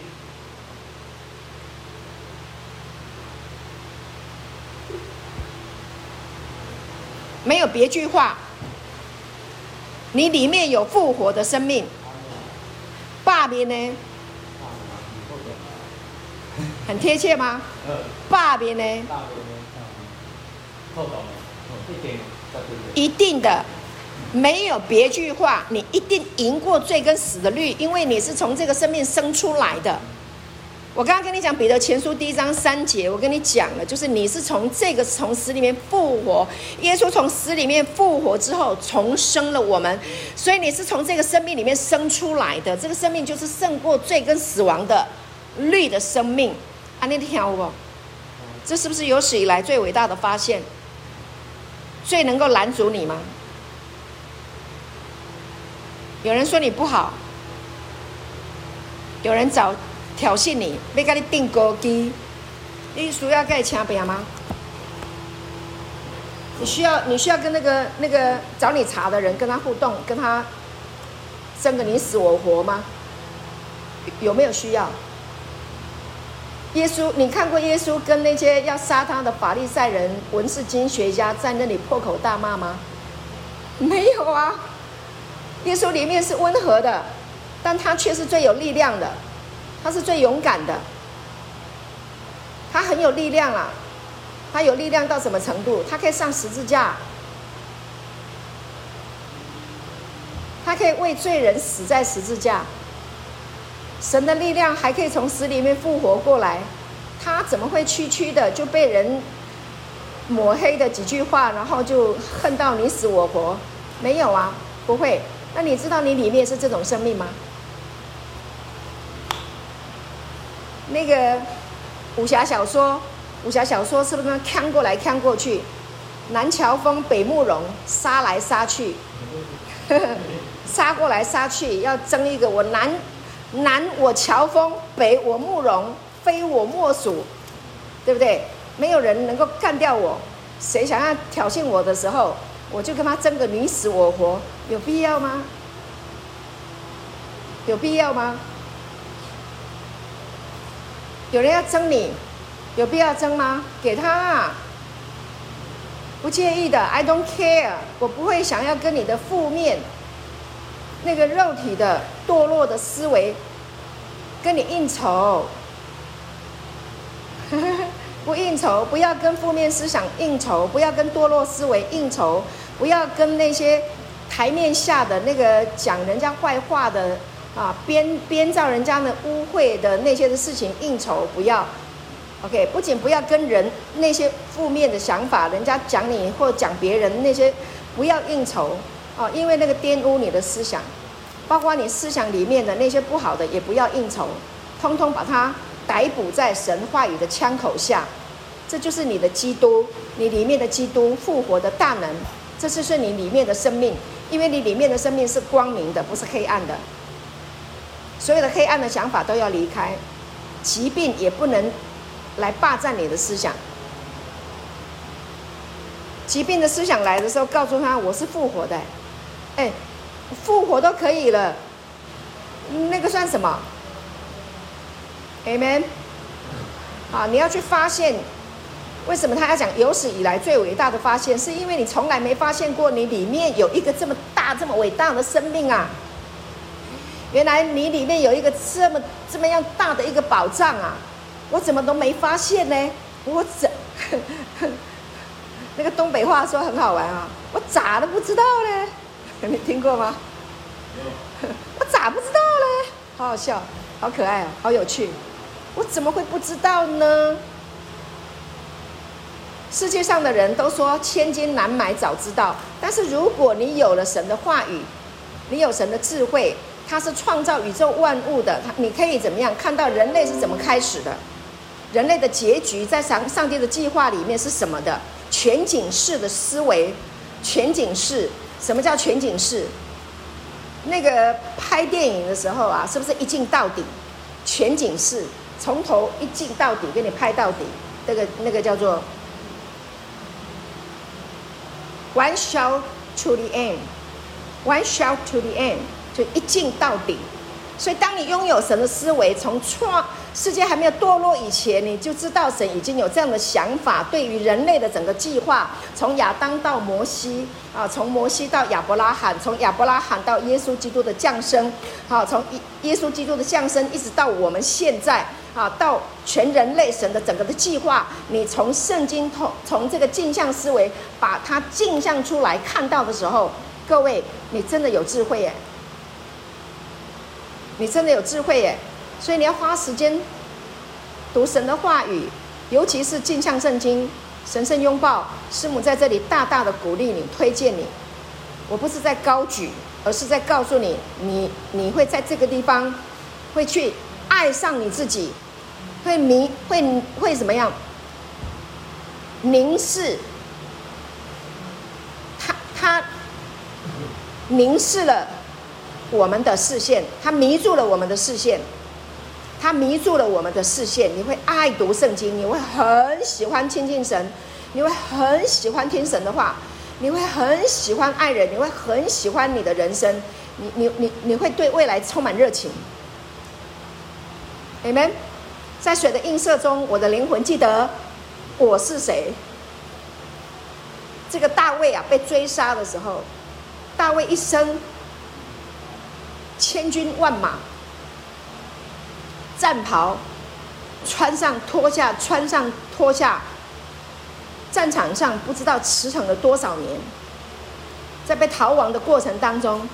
没有别句话，你里面有复活的生命，爸面呢？很贴切吗？爸面呢？一定的，没有别句话，你一定赢过罪跟死的律，因为你是从这个生命生出来的。我刚刚跟你讲彼得前书第一章三节，我跟你讲了，就是你是从这个从死里面复活，耶稣从死里面复活之后重生了我们，所以你是从这个生命里面生出来的，这个生命就是胜过罪跟死亡的绿的生命。啊，你听我，这是不是有史以来最伟大的发现？最能够拦阻你吗？有人说你不好，有人找。挑衅你，要跟你订孤机，你需要跟他请病吗？你需要，你需要跟那个那个找你茬的人跟他互动，跟他争个你死我活吗？有没有需要？耶稣，你看过耶稣跟那些要杀他的法利赛人、文士、经学家在那里破口大骂吗？没有啊。耶稣里面是温和的，但他却是最有力量的。他是最勇敢的，他很有力量啊！他有力量到什么程度？他可以上十字架，他可以为罪人死在十字架。神的力量还可以从死里面复活过来，他怎么会区区的就被人抹黑的几句话，然后就恨到你死我活？没有啊，不会。那你知道你里面是这种生命吗？那个武侠小说，武侠小说是不是看过来看过去？南乔峰、北慕容杀来杀去，杀过来杀去，要争一个我南南我乔峰，北我慕容，非我莫属，对不对？没有人能够干掉我，谁想要挑衅我的时候，我就跟他争个你死我活，有必要吗？有必要吗？有人要争你，有必要争吗？给他啊，不介意的，I don't care，我不会想要跟你的负面、那个肉体的堕落的思维跟你应酬，不应酬，不要跟负面思想应酬，不要跟堕落思维应酬，不要跟那些台面下的那个讲人家坏话的。啊，编编造人家的污秽的那些的事情应酬不要，OK，不仅不要跟人那些负面的想法，人家讲你或讲别人那些不要应酬啊，因为那个玷污你的思想，包括你思想里面的那些不好的也不要应酬，通通把它逮捕在神话语的枪口下，这就是你的基督，你里面的基督复活的大能，这就是你里面的生命，因为你里面的生命是光明的，不是黑暗的。所有的黑暗的想法都要离开，疾病也不能来霸占你的思想。疾病的思想来的时候，告诉他我是复活的，哎，复活都可以了，那个算什么？Amen。啊，你要去发现，为什么他要讲有史以来最伟大的发现？是因为你从来没发现过，你里面有一个这么大、这么伟大的生命啊！原来你里面有一个这么这么样大的一个宝藏啊！我怎么都没发现呢？我怎 那个东北话说很好玩啊！我咋都不知道呢？你听过吗？我咋不知道呢？好好笑，好可爱哦，好有趣！我怎么会不知道呢？世界上的人都说千金难买早知道，但是如果你有了神的话语，你有神的智慧。他是创造宇宙万物的，他你可以怎么样看到人类是怎么开始的？人类的结局在上上帝的计划里面是什么的？全景式的思维，全景式，什么叫全景式？那个拍电影的时候啊，是不是一镜到底？全景式，从头一镜到底，给你拍到底，那个那个叫做 one shout to the end，one shout to the end。就一镜到底，所以当你拥有神的思维，从创世界还没有堕落以前，你就知道神已经有这样的想法，对于人类的整个计划，从亚当到摩西啊，从摩西到亚伯拉罕，从亚伯拉罕到耶稣基督的降生，好，从耶稣基督的降生一直到我们现在。好，到全人类神的整个的计划，你从圣经通从这个镜像思维把它镜像出来看到的时候，各位，你真的有智慧耶！你真的有智慧耶！所以你要花时间读神的话语，尤其是镜像圣经、神圣拥抱。师母在这里大大的鼓励你、推荐你。我不是在高举，而是在告诉你，你你会在这个地方会去爱上你自己。会迷会会怎么样？凝视，他他凝视了我们的视线，他迷住了我们的视线，他迷住了我们的视线。你会爱读圣经，你会很喜欢亲近神，你会很喜欢听神的话，你会很喜欢爱人，你会很喜欢你的人生，你你你你会对未来充满热情。Amen。在水的映射中，我的灵魂记得我是谁。这个大卫啊，被追杀的时候，大卫一生千军万马，战袍穿上脱下，穿上脱下，战场上不知道驰骋了多少年，在被逃亡的过程当中，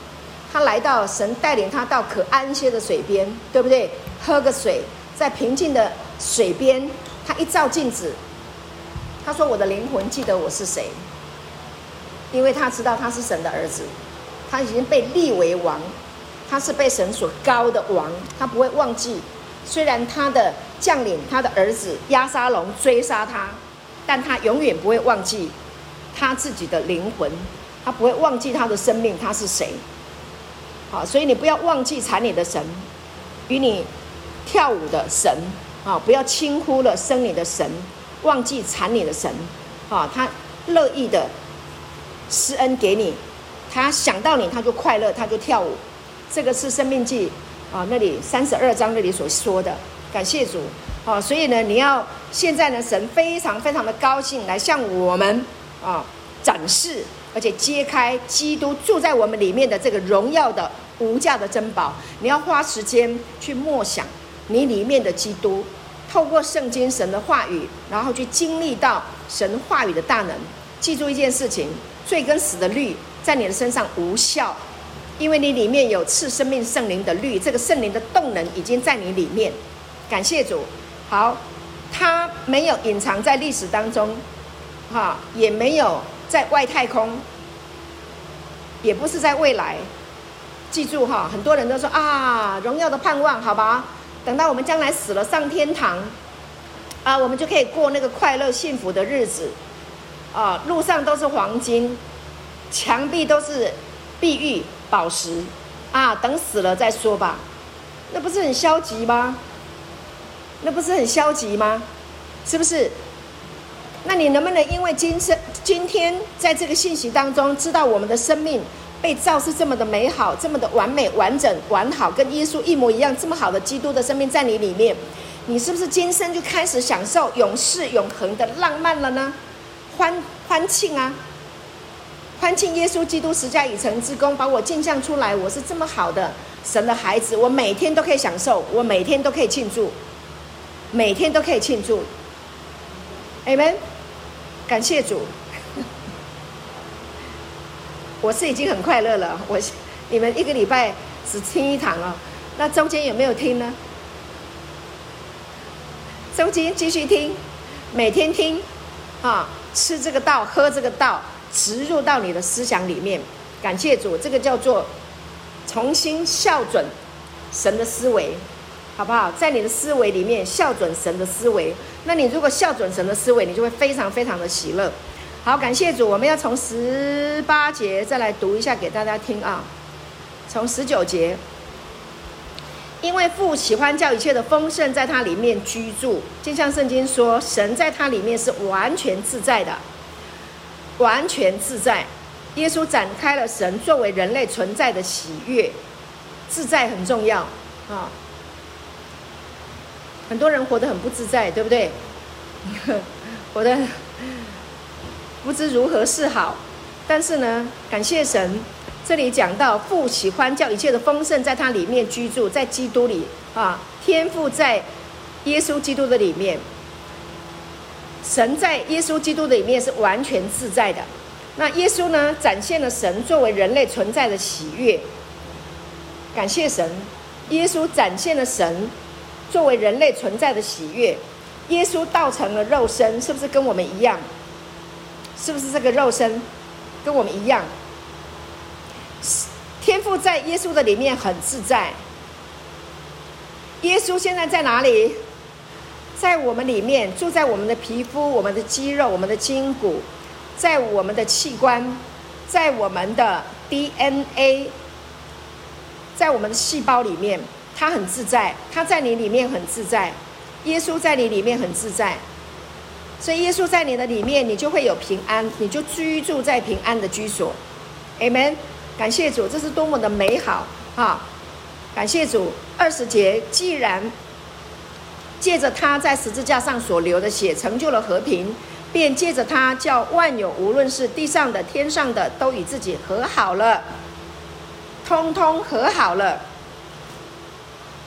他来到神带领他到可安歇的水边，对不对？喝个水。在平静的水边，他一照镜子，他说：“我的灵魂记得我是谁，因为他知道他是神的儿子，他已经被立为王，他是被神所膏的王，他不会忘记。虽然他的将领，他的儿子押沙龙追杀他，但他永远不会忘记他自己的灵魂，他不会忘记他的生命，他是谁。好，所以你不要忘记缠你的神，与你。”跳舞的神啊，不要轻忽了生你的神，忘记缠你的神啊，他乐意的施恩给你，他想到你他就快乐，他就跳舞。这个是《生命记》啊，那里三十二章那里所说的。感谢主啊，所以呢，你要现在呢，神非常非常的高兴来向我们啊展示，而且揭开基督住在我们里面的这个荣耀的无价的珍宝。你要花时间去默想。你里面的基督，透过圣经神的话语，然后去经历到神话语的大能。记住一件事情：罪跟死的律在你的身上无效，因为你里面有赐生命圣灵的律，这个圣灵的动能已经在你里面。感谢主。好，他没有隐藏在历史当中，哈，也没有在外太空，也不是在未来。记住哈，很多人都说啊，荣耀的盼望，好吧。等到我们将来死了上天堂，啊，我们就可以过那个快乐幸福的日子，啊，路上都是黄金，墙壁都是碧玉宝石，啊，等死了再说吧，那不是很消极吗？那不是很消极吗？是不是？那你能不能因为今生今天在这个信息当中，知道我们的生命？被造是这么的美好，这么的完美、完整、完好，跟耶稣一模一样，这么好的基督的生命在你里面，你是不是今生就开始享受永世永恒的浪漫了呢？欢欢庆啊！欢庆耶稣基督十架已成之功，把我镜像出来，我是这么好的神的孩子，我每天都可以享受，我每天都可以庆祝，每天都可以庆祝。Amen，感谢主。我是已经很快乐了。我，你们一个礼拜只听一堂哦，那中间有没有听呢？中间继续听，每天听，啊，吃这个道，喝这个道，植入到你的思想里面。感谢主，这个叫做重新校准神的思维，好不好？在你的思维里面校准神的思维。那你如果校准神的思维，你就会非常非常的喜乐。好，感谢主。我们要从十八节再来读一下给大家听啊。从十九节，因为父喜欢叫一切的丰盛在他里面居住，就像圣经说，神在他里面是完全自在的，完全自在。耶稣展开了神作为人类存在的喜悦，自在很重要啊。很多人活得很不自在，对不对？活得不知如何是好。但是呢，感谢神，这里讲到父喜欢叫一切的丰盛在他里面居住，在基督里啊，天父在耶稣基督的里面，神在耶稣基督的里面是完全自在的。那耶稣呢，展现了神作为人类存在的喜悦。感谢神，耶稣展现了神作为人类存在的喜悦。耶稣道成了肉身，是不是跟我们一样？是不是这个肉身？跟我们一样，天父在耶稣的里面很自在。耶稣现在在哪里？在我们里面，住在我们的皮肤、我们的肌肉、我们的筋骨，在我们的器官，在我们的 DNA，在我们的细胞里面，他很自在。他在你里面很自在，耶稣在你里面很自在。所以耶稣在你的里面，你就会有平安，你就居住在平安的居所。Amen，感谢主，这是多么的美好啊！感谢主，二十节，既然借着他在十字架上所流的血成就了和平，便借着他叫万有，无论是地上的、天上的，都与自己和好了，通通和好了。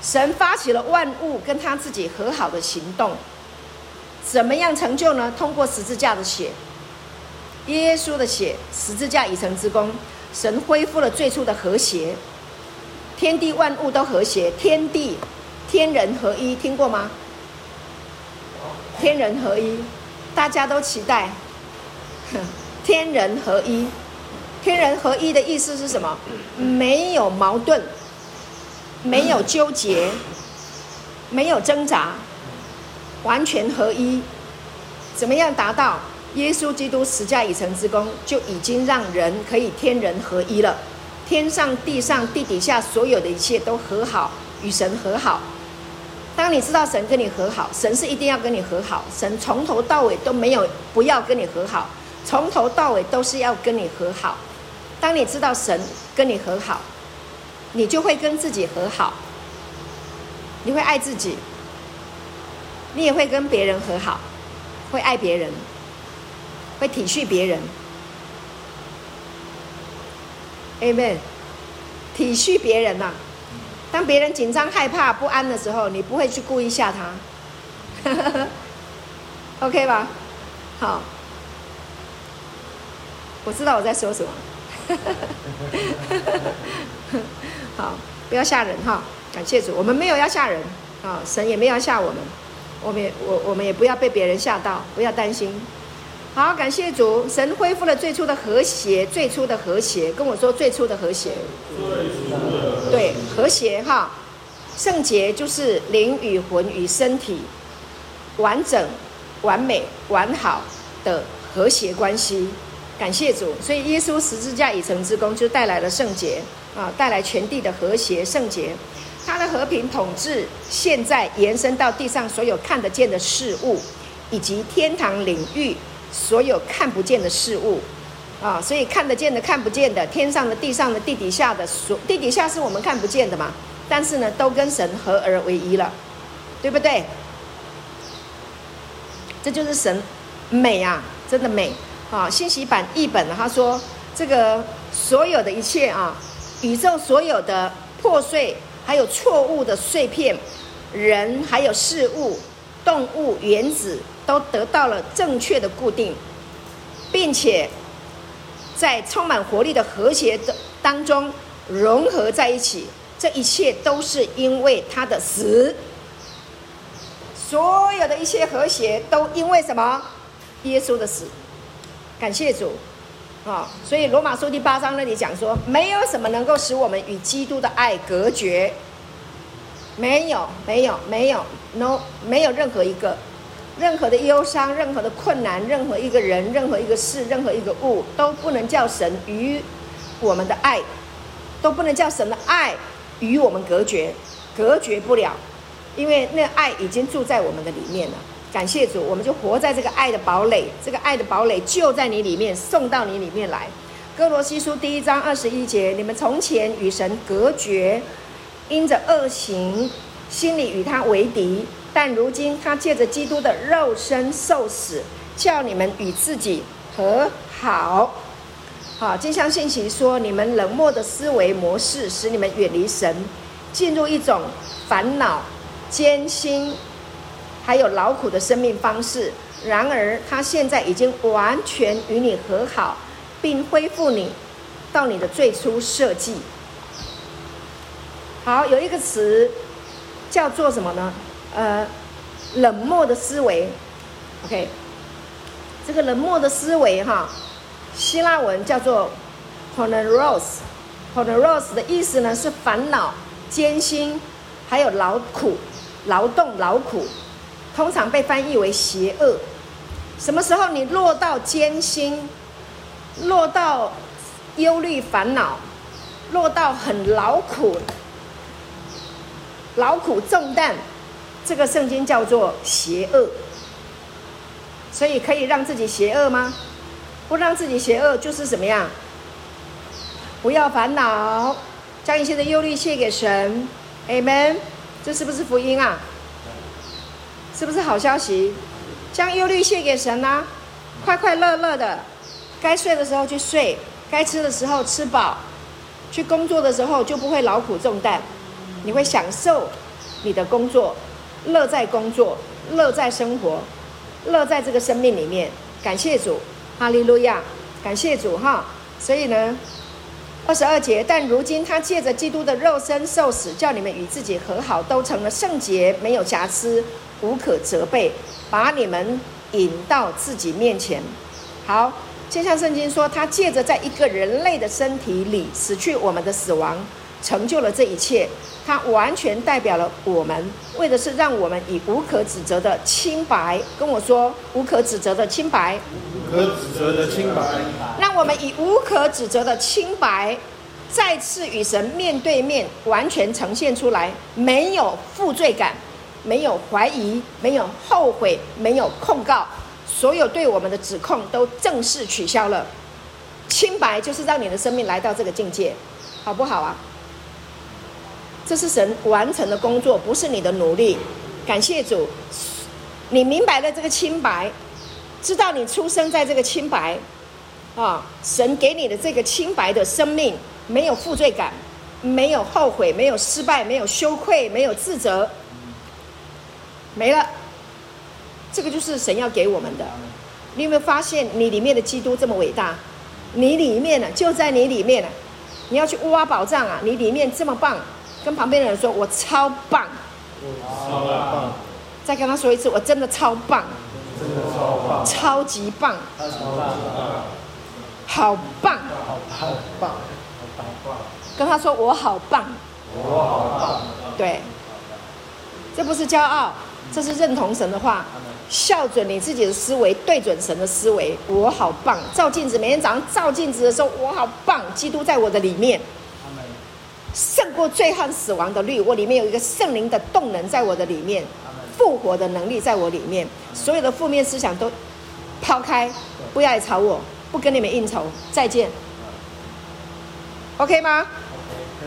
神发起了万物跟他自己和好的行动。怎么样成就呢？通过十字架的血，耶稣的血，十字架已成之功，神恢复了最初的和谐，天地万物都和谐，天地天人合一，听过吗？天人合一，大家都期待，天人合一，天人合一的意思是什么？没有矛盾，没有纠结，没有挣扎。完全合一，怎么样达到？耶稣基督十架已成之功，就已经让人可以天人合一了。天上、地上、地底下所有的一切都和好，与神和好。当你知道神跟你和好，神是一定要跟你和好，神从头到尾都没有不要跟你和好，从头到尾都是要跟你和好。当你知道神跟你和好，你就会跟自己和好，你会爱自己。你也会跟别人和好，会爱别人，会体恤别人。Amen。体恤别人呐、啊，当别人紧张、害怕、不安的时候，你不会去故意吓他。OK 吧？好，我知道我在说什么。好，不要吓人哈！感谢主，我们没有要吓人啊，神也没有要吓我们。我们也我我们也不要被别人吓到，不要担心。好，感谢主，神恢复了最初的和谐，最初的和谐，跟我说最初的和谐。对，和谐哈，圣洁就是灵与魂与身体完整、完美、完好的和谐关系。感谢主，所以耶稣十字架已成之功，就带来了圣洁啊，带来全地的和谐圣洁。他的和平统治，现在延伸到地上所有看得见的事物，以及天堂领域所有看不见的事物，啊，所以看得见的、看不见的，天上的、地上的、地底下的，所地底下是我们看不见的嘛，但是呢，都跟神合而为一了，对不对？这就是神美啊，真的美啊！信息版译本他说，这个所有的一切啊，宇宙所有的破碎。还有错误的碎片，人还有事物、动物、原子都得到了正确的固定，并且在充满活力的和谐的当中融合在一起。这一切都是因为他的死。所有的一切和谐都因为什么？耶稣的死。感谢主。啊、所以罗马书第八章那里讲说，没有什么能够使我们与基督的爱隔绝，没有，没有，没有，no，没有任何一个，任何的忧伤，任何的困难，任何一个人，任何一个事，任何一个物，都不能叫神与我们的爱，都不能叫神的爱与我们隔绝，隔绝不了，因为那爱已经住在我们的里面了。感谢主，我们就活在这个爱的堡垒，这个爱的堡垒就在你里面，送到你里面来。歌罗西书第一章二十一节：你们从前与神隔绝，因着恶行，心里与他为敌，但如今他借着基督的肉身受死，叫你们与自己和好。好，经上信息说，你们冷漠的思维模式使你们远离神，进入一种烦恼、艰辛还有劳苦的生命方式。然而，他现在已经完全与你和好，并恢复你到你的最初设计。好，有一个词叫做什么呢？呃，冷漠的思维。OK，这个冷漠的思维哈，希腊文叫做 poneros，poneros 的意思呢是烦恼、艰辛，还有劳苦、劳动、劳苦，通常被翻译为邪恶。什么时候你落到艰辛，落到忧虑、烦恼，落到很劳苦？劳苦重担，这个圣经叫做邪恶，所以可以让自己邪恶吗？不让自己邪恶就是怎么样？不要烦恼，将一切的忧虑卸给神，Amen。这是不是福音啊？是不是好消息？将忧虑卸给神啊，快快乐乐的，该睡的时候去睡，该吃的时候吃饱，去工作的时候就不会劳苦重担。你会享受你的工作，乐在工作，乐在生活，乐在这个生命里面。感谢主，哈利路亚！感谢主哈。所以呢，二十二节，但如今他借着基督的肉身受死，叫你们与自己和好，都成了圣洁，没有瑕疵，无可责备，把你们引到自己面前。好，就像圣经说，他借着在一个人类的身体里死去我们的死亡，成就了这一切。他完全代表了我们，为的是让我们以无可指责的清白，跟我说无可指责的清白，无可指责的清白，让我们以无可指责的清白，再次与神面对面，完全呈现出来，没有负罪感，没有怀疑，没有后悔，没有控告，所有对我们的指控都正式取消了。清白就是让你的生命来到这个境界，好不好啊？这是神完成的工作，不是你的努力。感谢主，你明白了这个清白，知道你出生在这个清白，啊，神给你的这个清白的生命，没有负罪感，没有后悔，没有失败，没有羞愧，没有自责，没了。这个就是神要给我们的。你有没有发现，你里面的基督这么伟大？你里面呢，就在你里面呢。你要去挖宝藏啊！你里面这么棒。跟旁边的人说：“我超棒，我超棒。”再跟他说一次：“我真的超棒，真的超棒，超级棒，超棒，好棒，好棒，好棒。”跟他说：“我好棒，我好棒。”对，这不是骄傲，这是认同神的话，校准你自己的思维，对准神的思维。我好棒，照镜子，每天早上照镜子的时候，我好棒，基督在我的里面。胜过罪和死亡的律，我里面有一个圣灵的动能在我的里面，复活的能力在我里面，所有的负面思想都抛开，不要来吵我，不跟你们应酬，再见。OK 吗？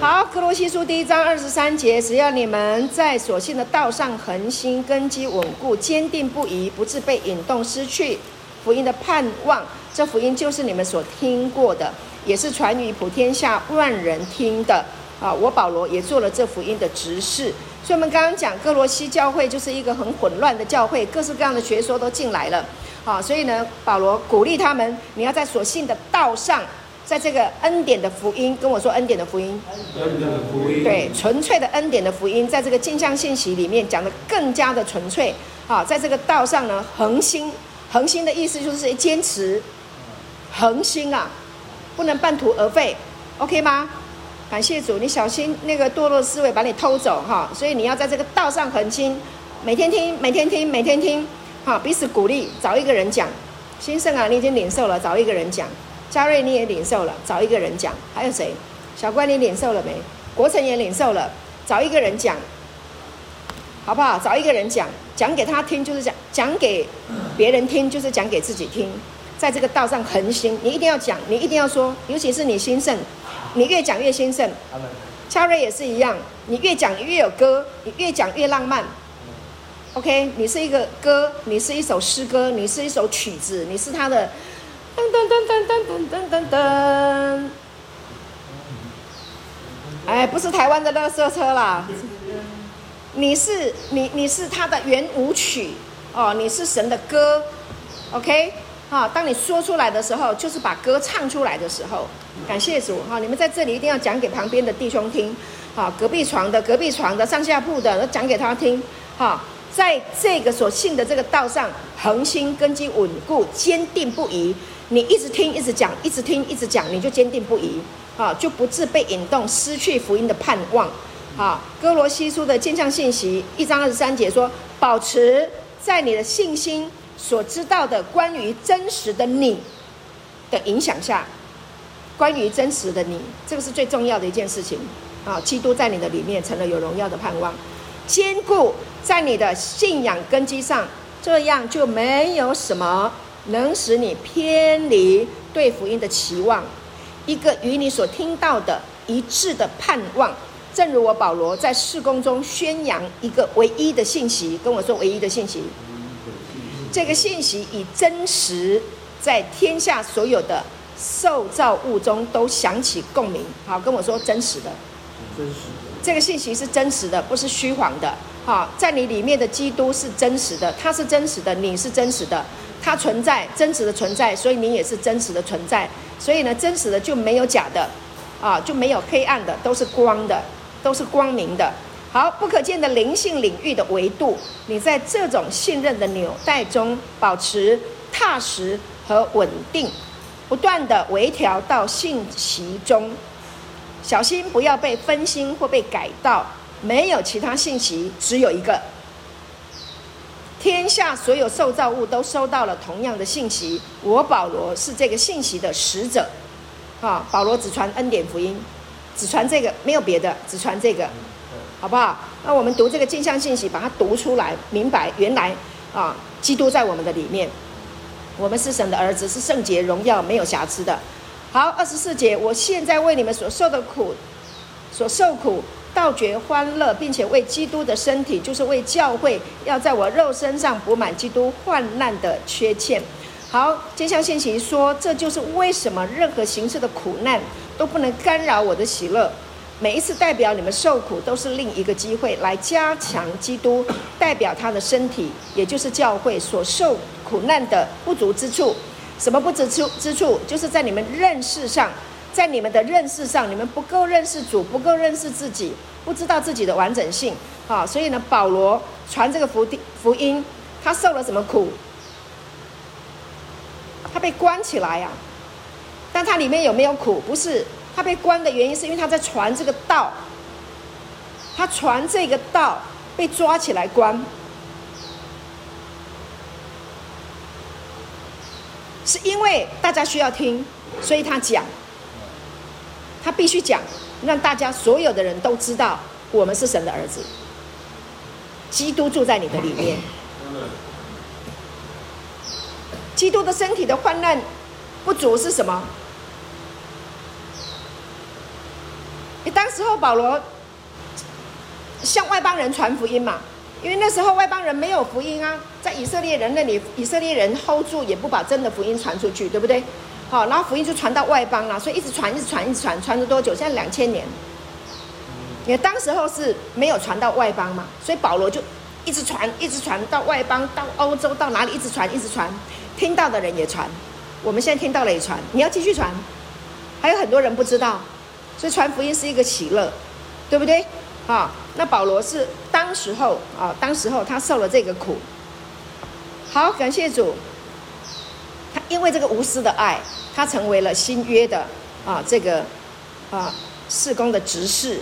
好，歌罗西书第一章二十三节，只要你们在所信的道上恒心，根基稳固，坚定不移，不致被引动，失去福音的盼望。这福音就是你们所听过的，也是传于普天下万人听的。啊，我保罗也做了这福音的执事，所以我们刚刚讲歌罗西教会就是一个很混乱的教会，各式各样的学说都进来了。啊，所以呢，保罗鼓励他们，你要在所信的道上，在这个恩典的福音，跟我说恩典的福音，恩典的福音，对，纯粹的恩典的福音，在这个镜像信息里面讲得更加的纯粹。好，在这个道上呢，恒心，恒心的意思就是坚持，恒心啊，不能半途而废，OK 吗？感谢主，你小心那个堕落思维把你偷走哈，所以你要在这个道上恒心，每天听，每天听，每天听，哈，彼此鼓励，找一个人讲。先生啊，你已经领受了，找一个人讲。嘉瑞你也领受了，找一个人讲。还有谁？小关你领受了没？国成也领受了，找一个人讲，好不好？找一个人讲，讲给他听就是讲，讲给别人听就是讲给自己听，在这个道上恒心，你一定要讲，你一定要说，尤其是你兴盛。你越讲越兴盛，嘉瑞也是一样。你越讲越有歌，你越讲越浪漫。OK，你是一个歌，你是一首诗歌，你是一首曲子，你是他的噔噔噔噔噔噔噔噔噔不是台湾的那个色车啦你是你你是他的圆舞曲哦你是神的歌 ok 好当你说出来的时候就是把歌唱出来的时候感谢主哈你们在这里一定要讲给旁边的弟兄听好隔壁床的隔壁床的上下铺的都讲给他听好在这个所信的这个道上恒心根基稳固坚定不移你一直听，一直讲，一直听，一直讲，你就坚定不移啊，就不致被引动，失去福音的盼望。啊，哥罗西书的坚强信息一章二十三节说：保持在你的信心所知道的关于真实的你的影响下，关于真实的你，这个是最重要的一件事情啊。基督在你的里面成了有荣耀的盼望，坚固。在你的信仰根基上，这样就没有什么能使你偏离对福音的期望。一个与你所听到的一致的盼望，正如我保罗在事工中宣扬一个唯一的信息，跟我说唯一的信息。这个信息以真实，在天下所有的受造物中都响起共鸣。好，跟我说真实的，真实的。这个信息是真实的，不是虚谎的。好，在你里面的基督是真实的，他是真实的，你是真实的，它存在，真实的存在，所以你也是真实的存在。所以呢，真实的就没有假的，啊，就没有黑暗的，都是光的，都是光明的。好，不可见的灵性领域的维度，你在这种信任的纽带中保持踏实和稳定，不断的微调到信息中，小心不要被分心或被改道。没有其他信息，只有一个。天下所有受造物都收到了同样的信息。我保罗是这个信息的使者，啊，保罗只传恩典福音，只传这个，没有别的，只传这个，好不好？那我们读这个镜像信息，把它读出来，明白原来啊，基督在我们的里面，我们是神的儿子，是圣洁、荣耀、没有瑕疵的。好，二十四节，我现在为你们所受的苦，所受苦。倒觉欢乐，并且为基督的身体，就是为教会，要在我肉身上补满基督患难的缺欠。好，接下信息说，这就是为什么任何形式的苦难都不能干扰我的喜乐。每一次代表你们受苦，都是另一个机会来加强基督代表他的身体，也就是教会所受苦难的不足之处。什么不足之处？就是在你们认识上。在你们的认识上，你们不够认识主，不够认识自己，不知道自己的完整性，啊，所以呢，保罗传这个福地福音，他受了什么苦？他被关起来呀，但他里面有没有苦？不是，他被关的原因是因为他在传这个道，他传这个道被抓起来关，是因为大家需要听，所以他讲。他必须讲，让大家所有的人都知道，我们是神的儿子。基督住在你的里面。基督的身体的患难不足是什么？你当时候保罗向外邦人传福音嘛？因为那时候外邦人没有福音啊，在以色列人那里，以色列人 hold 住，也不把真的福音传出去，对不对？好，然后福音就传到外邦了，所以一直传，一直传，一直传，传了多久？现在两千年。因为当时候是没有传到外邦嘛，所以保罗就一直传，一直传到外邦，到欧洲，到哪里一直传，一直传，听到的人也传。我们现在听到了也传，你要继续传。还有很多人不知道，所以传福音是一个喜乐，对不对？啊，那保罗是当时候啊，当时候他受了这个苦。好，感谢主。他因为这个无私的爱，他成为了新约的啊这个啊事工的执事，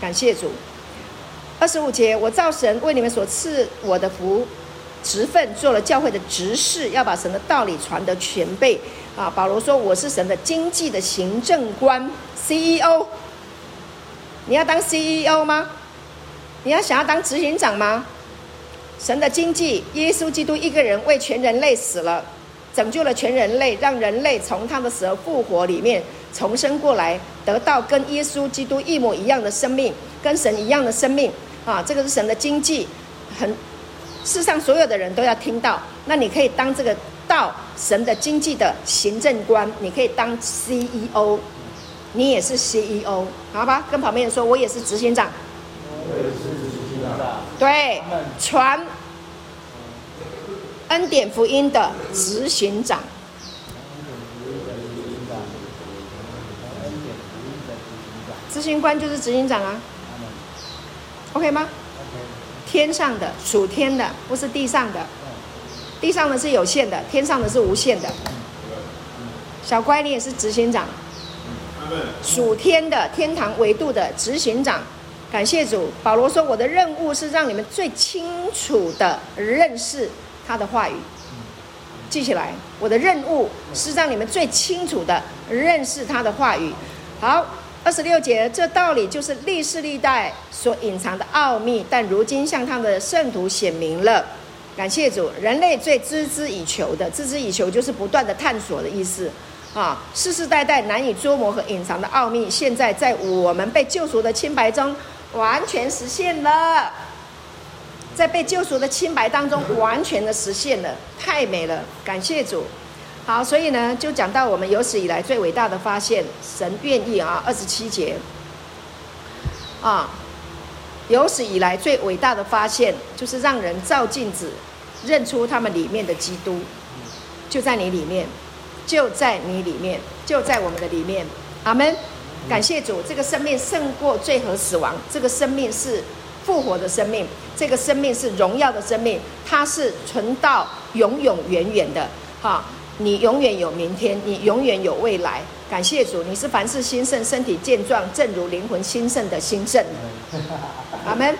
感谢主。二十五节，我造神为你们所赐我的福职分，做了教会的执事，要把神的道理传得全备啊。保罗说：“我是神的经济的行政官 CEO。你要当 CEO 吗？你要想要当执行长吗？神的经济，耶稣基督一个人为全人类死了。”拯救了全人类，让人类从他的死而复活里面重生过来，得到跟耶稣基督一模一样的生命，跟神一样的生命啊！这个是神的经济，很世上所有的人都要听到。那你可以当这个道神的经济的行政官，你可以当 CEO，你也是 CEO，好吧？跟旁边人说，我也是执行长。我也是执行长。对，传恩典福音的执行长。执行官就是执行长啊，OK 吗？天上的属天的，不是地上的，地上的是有限的，天上的是无限的。小乖，你也是执行长，属天的天堂维度的执行长。感谢主，保罗说：“我的任务是让你们最清楚的认识他的话语。”记起来，我的任务是让你们最清楚的认识他的话语。好。二十六节，这道理就是历世历代所隐藏的奥秘，但如今向他的圣徒显明了。感谢主，人类最孜孜以求的，孜孜以求就是不断的探索的意思啊！世世代代难以捉摸和隐藏的奥秘，现在在我们被救赎的清白中完全实现了，在被救赎的清白当中完全的实现了，太美了！感谢主。好，所以呢，就讲到我们有史以来最伟大的发现，神愿意啊，二十七节，啊，有史以来最伟大的发现，就是让人照镜子，认出他们里面的基督，就在你里面，就在你里面，就在我们的里面，阿门。感谢主，这个生命胜过罪和死亡，这个生命是复活的生命，这个生命是荣耀的生命，它是存到永永远远的，哈。你永远有明天，你永远有未来。感谢主，你是凡事兴盛、身体健壮，正如灵魂兴盛的兴盛。阿门。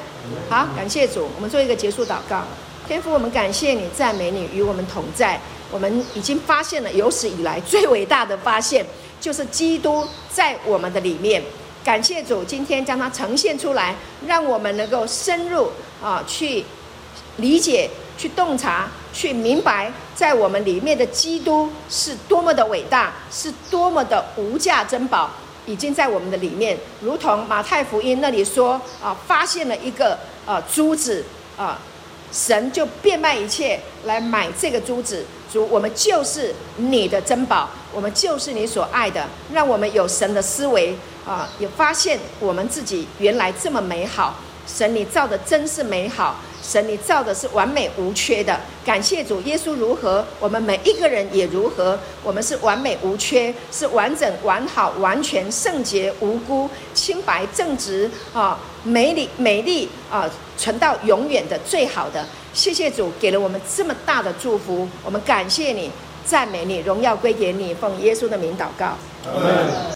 好，感谢主，我们做一个结束祷告。天父，我们感谢你，赞美你，与我们同在。我们已经发现了有史以来最伟大的发现，就是基督在我们的里面。感谢主，今天将它呈现出来，让我们能够深入啊去理解。去洞察，去明白，在我们里面的基督是多么的伟大，是多么的无价珍宝，已经在我们的里面，如同马太福音那里说啊，发现了一个啊珠子啊，神就变卖一切来买这个珠子，主，我们就是你的珍宝，我们就是你所爱的，让我们有神的思维啊，也发现我们自己原来这么美好，神你造的真是美好。神，你造的是完美无缺的，感谢主，耶稣如何，我们每一个人也如何，我们是完美无缺，是完整、完好、完全、圣洁、无辜、清白、正直啊，美丽、美丽啊，存到永远的最好的。谢谢主，给了我们这么大的祝福，我们感谢你，赞美你，荣耀归给你，奉耶稣的名祷告。